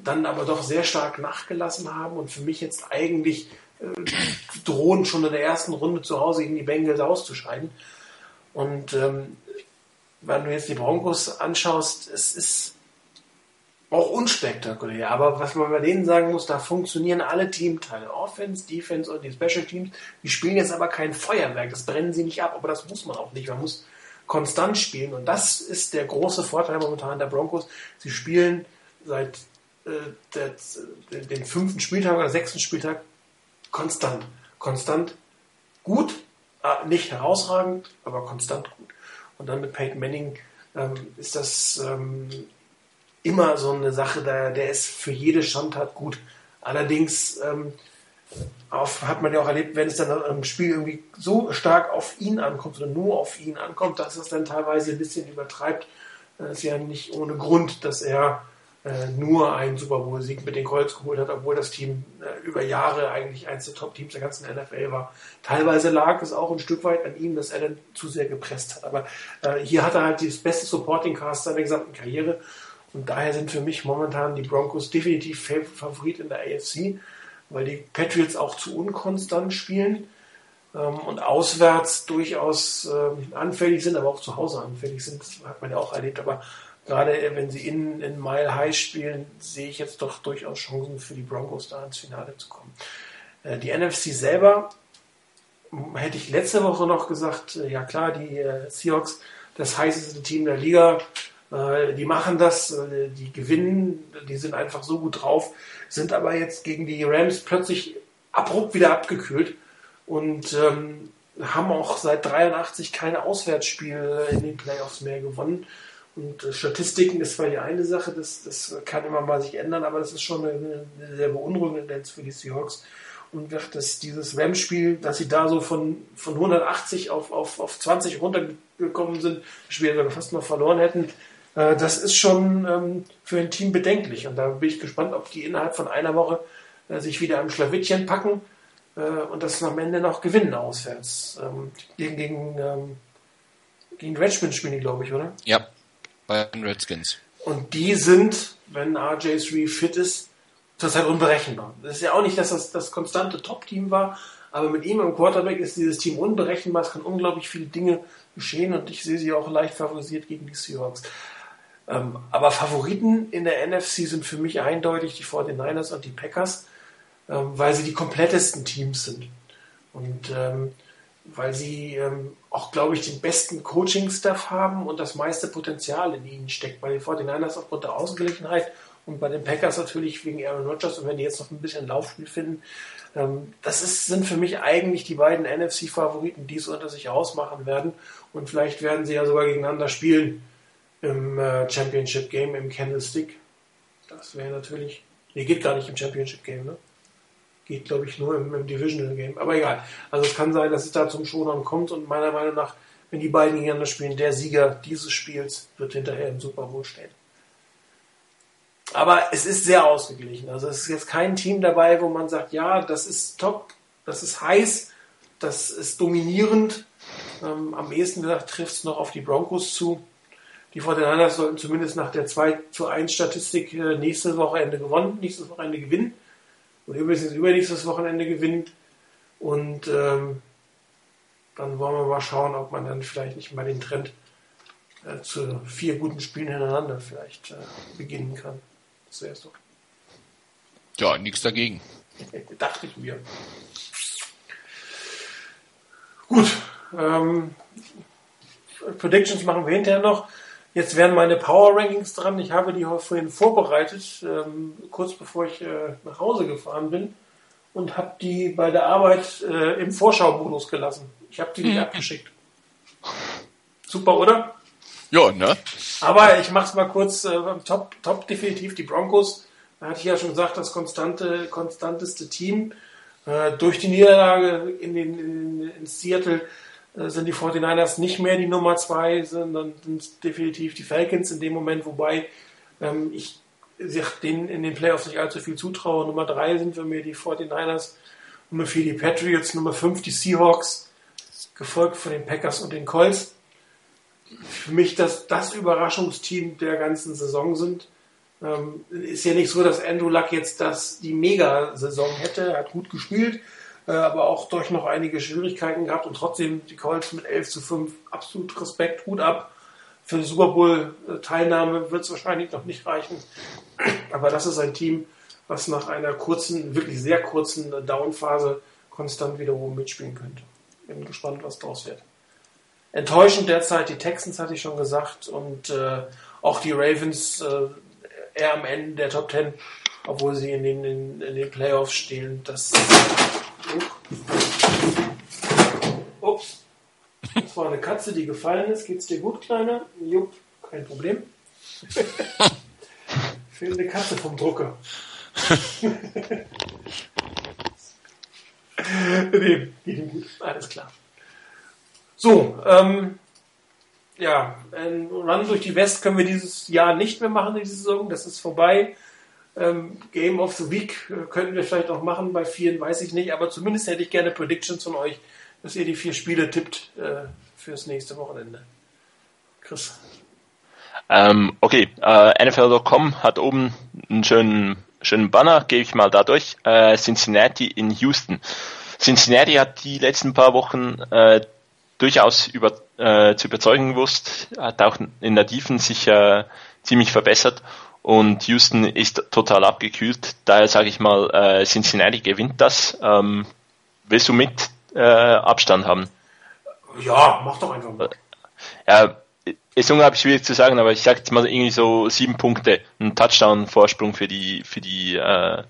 dann aber doch sehr stark nachgelassen haben und für mich jetzt eigentlich äh, drohen, schon in der ersten Runde zu Hause gegen die Bengals auszuscheiden. Und ähm, wenn du jetzt die Broncos anschaust, es ist auch unspektakulär. Aber was man bei denen sagen muss, da funktionieren alle Teamteile. Offense, Defense und die Special Teams. Die spielen jetzt aber kein Feuerwerk. Das brennen sie nicht ab. Aber das muss man auch nicht. Man muss konstant spielen. Und das ist der große Vorteil momentan der Broncos. Sie spielen seit äh, der, der, den fünften Spieltag oder sechsten Spieltag konstant. Konstant gut, äh, nicht herausragend, aber konstant gut. Und dann mit Peyton Manning ähm, ist das ähm, immer so eine Sache, der, der ist für jede Schandtat gut. Allerdings ähm, auf, hat man ja auch erlebt, wenn es dann im Spiel irgendwie so stark auf ihn ankommt oder nur auf ihn ankommt, dass es dann teilweise ein bisschen übertreibt. Das ist ja nicht ohne Grund, dass er äh, nur einen Super Bowl-Sieg mit den Colts geholt hat, obwohl das Team äh, über Jahre eigentlich eines der Top-Teams der ganzen NFL war. Teilweise lag es auch ein Stück weit an ihm, dass er dann zu sehr gepresst hat. Aber äh, hier hat er halt das beste Supporting-Cast seiner gesamten Karriere. Und daher sind für mich momentan die Broncos definitiv Favorit in der AFC weil die Patriots auch zu unkonstant spielen ähm, und auswärts durchaus ähm, anfällig sind, aber auch zu Hause anfällig sind. Das hat man ja auch erlebt. Aber gerade wenn sie in, in Mile High spielen, sehe ich jetzt doch durchaus Chancen für die Broncos da ins Finale zu kommen. Äh, die NFC selber hätte ich letzte Woche noch gesagt, äh, ja klar, die äh, Seahawks, das heißeste Team der Liga, äh, die machen das, äh, die gewinnen, die sind einfach so gut drauf, sind aber jetzt gegen die Rams plötzlich abrupt wieder abgekühlt und ähm, haben auch seit 83 keine Auswärtsspiele in den Playoffs mehr gewonnen. Und äh, Statistiken ist zwar die eine Sache, das, das kann immer mal sich ändern, aber das ist schon eine, eine sehr beunruhigende Tendenz für die Seahawks. Und dass dieses Rams-Spiel, dass sie da so von, von 180 auf, auf, auf 20 runtergekommen sind, das Spiel sogar fast noch verloren hätten, äh, das ist schon ähm, für ein Team bedenklich. Und da bin ich gespannt, ob die innerhalb von einer Woche äh, sich wieder am Schlawittchen packen äh, und das am Ende noch gewinnen auswärts. Ähm, gegen, gegen, ähm, gegen Redskins spielen die, glaube ich, oder? Ja, bei den Redskins. Und die sind, wenn RJ3 fit ist, zurzeit unberechenbar. Das ist ja auch nicht, dass das das konstante Top-Team war, aber mit ihm im Quarterback ist dieses Team unberechenbar. Es kann unglaublich viele Dinge geschehen und ich sehe sie auch leicht favorisiert gegen die Seahawks. Ähm, aber Favoriten in der NFC sind für mich eindeutig die 49ers und die Packers, ähm, weil sie die komplettesten Teams sind. Und ähm, weil sie ähm, auch, glaube ich, den besten Coaching-Staff haben und das meiste Potenzial in ihnen steckt. Bei den 49ers aufgrund der Ausgeglichenheit und bei den Packers natürlich wegen Aaron Rodgers und wenn die jetzt noch ein bisschen Laufspiel finden. Ähm, das ist, sind für mich eigentlich die beiden NFC-Favoriten, die es unter sich ausmachen werden. Und vielleicht werden sie ja sogar gegeneinander spielen im äh, Championship Game im Candlestick. Das wäre natürlich. Nee, geht gar nicht im Championship Game, ne? Geht, glaube ich, nur im, im, Divisional Game. Aber egal. Also es kann sein, dass es da zum Showdown kommt und meiner Meinung nach, wenn die beiden gegeneinander spielen, der Sieger dieses Spiels wird hinterher im Super Bowl stehen. Aber es ist sehr ausgeglichen. Also es ist jetzt kein Team dabei, wo man sagt, ja, das ist top, das ist heiß, das ist dominierend. Ähm, am ehesten gesagt trifft es noch auf die Broncos zu. Die 49ers sollten zumindest nach der 2 zu 1 Statistik äh, nächstes Wochenende gewonnen, nächstes Wochenende gewinnen. Und übrigens übernächstes Wochenende gewinnen. Und ähm, dann wollen wir mal schauen, ob man dann vielleicht nicht mal den Trend äh, zu vier guten Spielen hintereinander vielleicht äh, beginnen kann. Das wäre es doch. Ja, nichts dagegen. [LAUGHS] Dachte ich mir. Gut. Ähm, Predictions machen wir hinterher noch. Jetzt wären meine Power Rankings dran. Ich habe die vorhin vorbereitet, ähm, kurz bevor ich äh, nach Hause gefahren bin und habe die bei der Arbeit äh, im Vorschau-Modus gelassen. Ich habe die nicht mhm. abgeschickt. Super, oder? Ja, ne? Aber ich mache es mal kurz. Äh, top, top definitiv die Broncos. Da hatte ich ja schon gesagt, das konstante, konstanteste Team. Äh, durch die Niederlage in, den, in, in Seattle sind die 49ers nicht mehr die Nummer zwei, sondern sind definitiv die Falcons in dem Moment, wobei ähm, ich denen in den Playoffs nicht allzu viel zutraue. Nummer drei sind für mich die 49ers, Nummer vier die Patriots, Nummer fünf die Seahawks, gefolgt von den Packers und den Colts. Für mich das, das Überraschungsteam der ganzen Saison sind. Ähm, ist ja nicht so, dass Andrew Luck jetzt das, die Mega-Saison hätte, hat gut gespielt, äh, aber auch durch noch einige Schwierigkeiten gehabt und trotzdem die Colts mit 11 zu 5 absolut Respekt, Hut ab. Für die Super Bowl-Teilnahme wird es wahrscheinlich noch nicht reichen. Aber das ist ein Team, was nach einer kurzen, wirklich sehr kurzen Down-Phase konstant wieder oben mitspielen könnte. Bin gespannt, was draus wird. enttäuschend derzeit. Die Texans hatte ich schon gesagt und äh, auch die Ravens äh, eher am Ende der Top Ten, obwohl sie in den, in, in den Playoffs stehen. Das, ups, das war eine Katze, die gefallen ist. Geht's dir gut, Kleiner? Jupp, kein Problem. [LAUGHS] Fehlende Katze vom Drucker. [LAUGHS] nee, geht ihm gut. Alles klar. So, ähm, ja, ein Run durch die West können wir dieses Jahr nicht mehr machen, diese Saison. Das ist vorbei. Ähm, Game of the Week äh, könnten wir vielleicht auch machen. Bei vielen weiß ich nicht, aber zumindest hätte ich gerne Predictions von euch, dass ihr die vier Spiele tippt äh, fürs nächste Wochenende. Chris. Ähm, okay, äh, NFL.com hat oben einen schönen, schönen Banner, gebe ich mal da durch. Äh, Cincinnati in Houston. Cincinnati hat die letzten paar Wochen äh, durchaus über, äh, zu überzeugen gewusst, hat auch in der Defense sich äh, ziemlich verbessert und Houston ist total abgekühlt. Daher sage ich mal, äh, Cincinnati gewinnt das. Ähm, willst du mit äh, Abstand haben? Ja, mach doch einfach mal. Ja, ist unglaublich schwierig zu sagen, aber ich sage jetzt mal irgendwie so sieben Punkte, ein Touchdown-Vorsprung für die für die äh,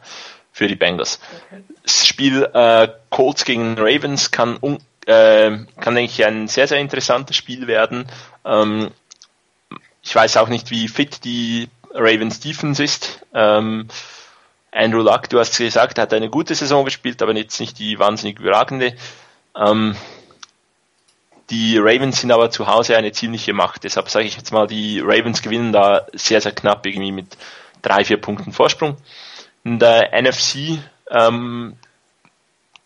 für die Bengals. Okay. Das Spiel äh, Colts gegen Ravens kann äh, kann denke ich ein sehr sehr interessantes Spiel werden. Ähm, ich weiß auch nicht, wie fit die Ravens Defense ist. Ähm, Andrew Luck, du hast gesagt, hat eine gute Saison gespielt, aber jetzt nicht die wahnsinnig überragende. Ähm, die Ravens sind aber zu Hause eine ziemliche Macht. Deshalb sage ich jetzt mal, die Ravens gewinnen da sehr, sehr knapp, irgendwie mit drei, vier Punkten Vorsprung. In der NFC, ähm,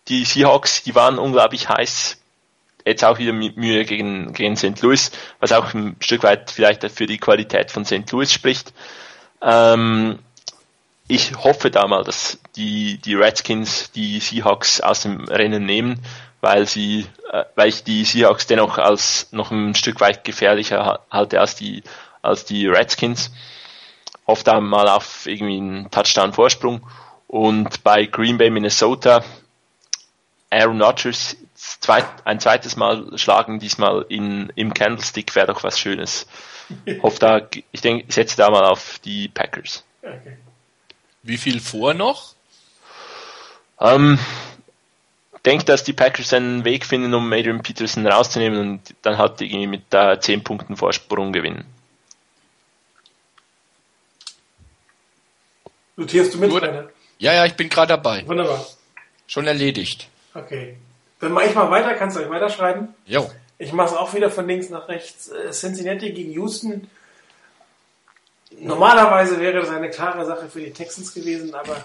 die Seahawks, die waren unglaublich heiß. Jetzt auch wieder Mühe gegen, gegen St. Louis, was auch ein Stück weit vielleicht für die Qualität von St. Louis spricht. Ähm, ich hoffe da mal, dass die, die Redskins die Seahawks aus dem Rennen nehmen weil sie, äh, weil ich die Seahawks dennoch als noch ein Stück weit gefährlicher halte als die, als die Redskins. Hoffe da mal auf irgendwie einen Touchdown-Vorsprung. Und bei Green Bay, Minnesota, Aaron Rodgers zweit, ein zweites Mal schlagen, diesmal in, im Candlestick wäre doch was Schönes. [LAUGHS] Hoffe da, ich denke, ich setze da mal auf die Packers. Okay. Wie viel vor noch? Ähm, denke, dass die Packers einen Weg finden, um Adrian Peterson rauszunehmen und dann halt irgendwie mit äh, 10 Punkten Vorsprung gewinnen. Notierst du mit? Ja, ja, ich bin gerade dabei. Wunderbar. Schon erledigt. Okay. Dann mache ich mal weiter, kannst du euch weiterschreiben? Jo. Ich mache es auch wieder von links nach rechts. Äh, Cincinnati gegen Houston. Normalerweise wäre das eine klare Sache für die Texans gewesen, aber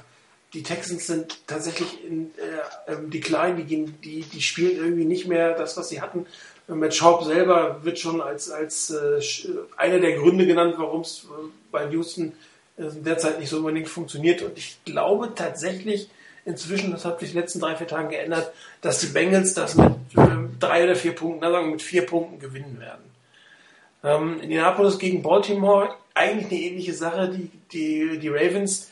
die Texans sind tatsächlich in äh, ähm, Decline, die, gehen, die, die spielen irgendwie nicht mehr das, was sie hatten. Matt Schaub selber wird schon als, als äh, einer der Gründe genannt, warum es äh, bei Houston äh, derzeit nicht so unbedingt funktioniert. Und ich glaube tatsächlich inzwischen, das hat sich in den letzten drei, vier Tagen geändert, dass die Bengals das mit äh, drei oder vier Punkten, na sagen mit vier Punkten gewinnen werden. Ähm, Indianapolis gegen Baltimore, eigentlich eine ähnliche Sache. Die, die, die Ravens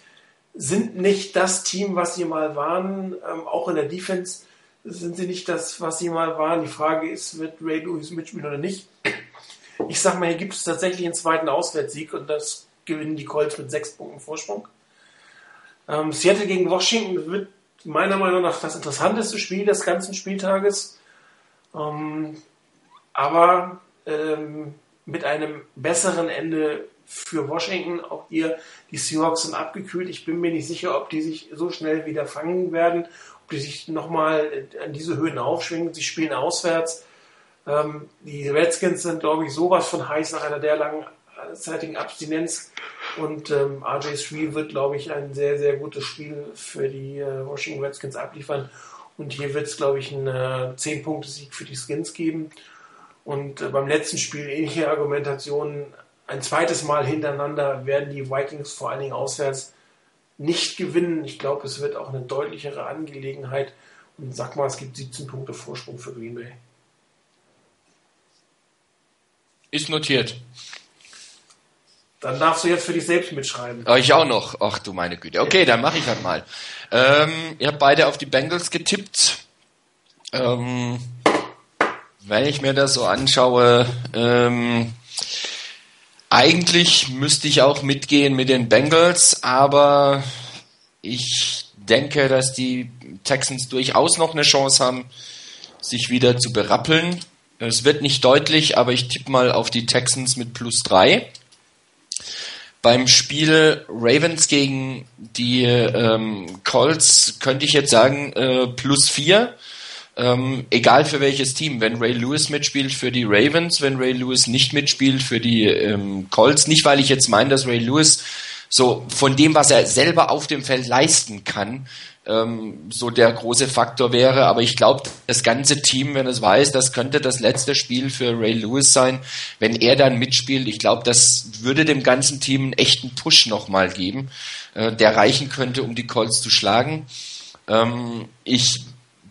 sind nicht das Team, was sie mal waren. Ähm, auch in der Defense sind sie nicht das, was sie mal waren. Die Frage ist, wird Ray Lewis mitspielen oder nicht? Ich sag mal, hier gibt es tatsächlich einen zweiten Auswärtssieg und das gewinnen die Colts mit sechs Punkten Vorsprung. Ähm, Seattle gegen Washington wird meiner Meinung nach das interessanteste Spiel des ganzen Spieltages. Ähm, aber ähm, mit einem besseren Ende für Washington. Auch hier, die Seahawks sind abgekühlt. Ich bin mir nicht sicher, ob die sich so schnell wieder fangen werden, ob die sich nochmal an diese Höhen aufschwingen. Sie spielen auswärts. Ähm, die Redskins sind, glaube ich, sowas von heiß nach einer der langen zeitigen Abstinenz. Und ähm, RJ3 wird, glaube ich, ein sehr, sehr gutes Spiel für die äh, Washington Redskins abliefern. Und hier wird es, glaube ich, einen äh, 10-Punkte-Sieg für die Skins geben. Und äh, beim letzten Spiel ähnliche Argumentationen ein zweites Mal hintereinander werden die Vikings vor allen Dingen auswärts nicht gewinnen. Ich glaube, es wird auch eine deutlichere Angelegenheit. Und sag mal, es gibt 17 Punkte Vorsprung für Green Bay. Ist notiert. Dann darfst du jetzt für dich selbst mitschreiben. Oh, ich auch noch. Ach du meine Güte. Okay, dann mache ich halt mal. Ähm, ihr habt beide auf die Bengals getippt. Ähm, wenn ich mir das so anschaue, ähm, eigentlich müsste ich auch mitgehen mit den Bengals, aber ich denke, dass die Texans durchaus noch eine Chance haben, sich wieder zu berappeln. Es wird nicht deutlich, aber ich tippe mal auf die Texans mit plus drei. Beim Spiel Ravens gegen die ähm, Colts könnte ich jetzt sagen äh, plus vier. Ähm, egal für welches Team. Wenn Ray Lewis mitspielt für die Ravens, wenn Ray Lewis nicht mitspielt für die ähm, Colts. Nicht, weil ich jetzt meine, dass Ray Lewis so von dem, was er selber auf dem Feld leisten kann, ähm, so der große Faktor wäre. Aber ich glaube, das ganze Team, wenn es weiß, das könnte das letzte Spiel für Ray Lewis sein, wenn er dann mitspielt, ich glaube, das würde dem ganzen Team einen echten Push nochmal geben, äh, der reichen könnte, um die Colts zu schlagen. Ähm, ich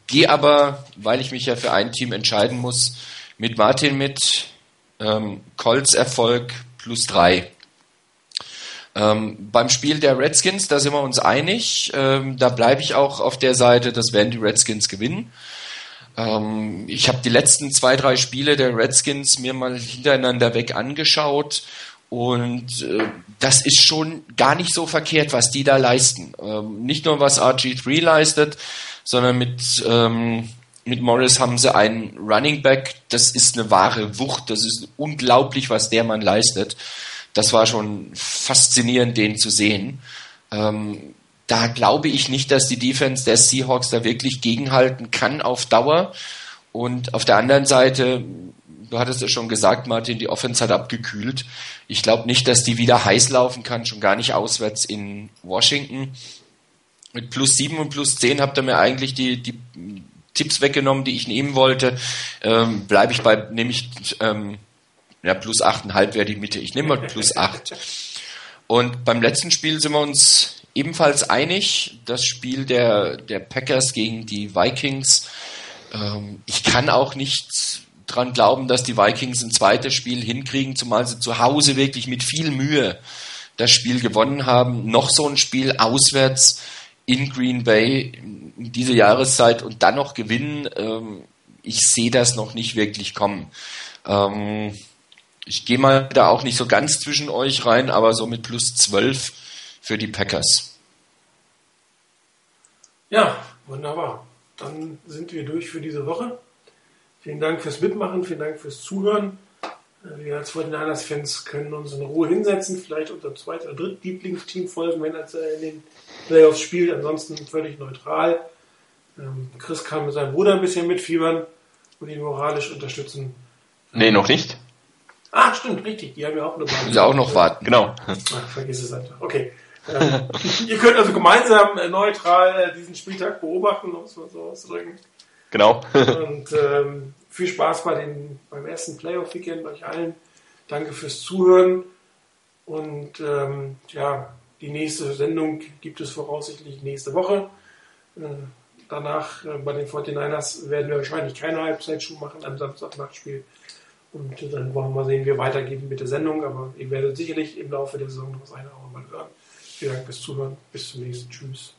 gehe aber, weil ich mich ja für ein Team entscheiden muss, mit Martin mit ähm, Colts Erfolg plus drei. Ähm, beim Spiel der Redskins, da sind wir uns einig. Ähm, da bleibe ich auch auf der Seite, das werden die Redskins gewinnen. Ähm, ich habe die letzten zwei, drei Spiele der Redskins mir mal hintereinander weg angeschaut und äh, das ist schon gar nicht so verkehrt, was die da leisten. Ähm, nicht nur was RG3 leistet, sondern mit, ähm, mit Morris haben sie einen Running Back, das ist eine wahre Wucht, das ist unglaublich, was der Mann leistet das war schon faszinierend, den zu sehen. Ähm, da glaube ich nicht, dass die Defense der Seahawks da wirklich gegenhalten kann auf Dauer. Und auf der anderen Seite, du hattest es schon gesagt, Martin, die Offense hat abgekühlt. Ich glaube nicht, dass die wieder heiß laufen kann, schon gar nicht auswärts in Washington. Mit plus sieben und plus zehn habt ihr mir eigentlich die, die Tipps weggenommen, die ich nehmen wollte. Ähm, Bleibe ich bei, nämlich ähm, ja, plus 8,5 wäre die Mitte. Ich nehme mal plus 8. Und beim letzten Spiel sind wir uns ebenfalls einig. Das Spiel der, der Packers gegen die Vikings. Ähm, ich kann auch nicht dran glauben, dass die Vikings ein zweites Spiel hinkriegen, zumal sie zu Hause wirklich mit viel Mühe das Spiel gewonnen haben. Noch so ein Spiel auswärts in Green Bay in diese Jahreszeit und dann noch gewinnen. Ähm, ich sehe das noch nicht wirklich kommen. Ähm, ich gehe mal da auch nicht so ganz zwischen euch rein, aber so mit plus 12 für die Packers. Ja, wunderbar. Dann sind wir durch für diese Woche. Vielen Dank fürs Mitmachen, vielen Dank fürs Zuhören. Äh, wir als 49ers-Fans können uns in Ruhe hinsetzen, vielleicht unser zweit- oder dritt Lieblingsteam folgen, wenn er in den Playoffs spielt. Ansonsten völlig neutral. Ähm, Chris kann mit seinem Bruder ein bisschen mitfiebern und ihn moralisch unterstützen. Nee, noch nicht. Ah, stimmt, richtig. Die haben ja auch eine Bahn. Die auch noch warten. Genau. Ach, vergiss es einfach. Okay. Ähm, [LAUGHS] ihr könnt also gemeinsam äh, neutral äh, diesen Spieltag beobachten, um es mal so auszudrücken. Genau. [LAUGHS] Und ähm, viel Spaß bei den, beim ersten Playoff-Weekend euch allen. Danke fürs Zuhören. Und ähm, ja, die nächste Sendung gibt es voraussichtlich nächste Woche. Äh, danach äh, bei den 49ers werden wir wahrscheinlich keine Halbzeitschuh machen am Samstagnachtspiel. Und dann wollen wir mal sehen, wie wir weitergehen mit der Sendung. Aber ihr werdet sicherlich im Laufe der Saison noch das eine oder andere hören. Vielen Dank fürs Zuhören. Bis zum nächsten. Tschüss.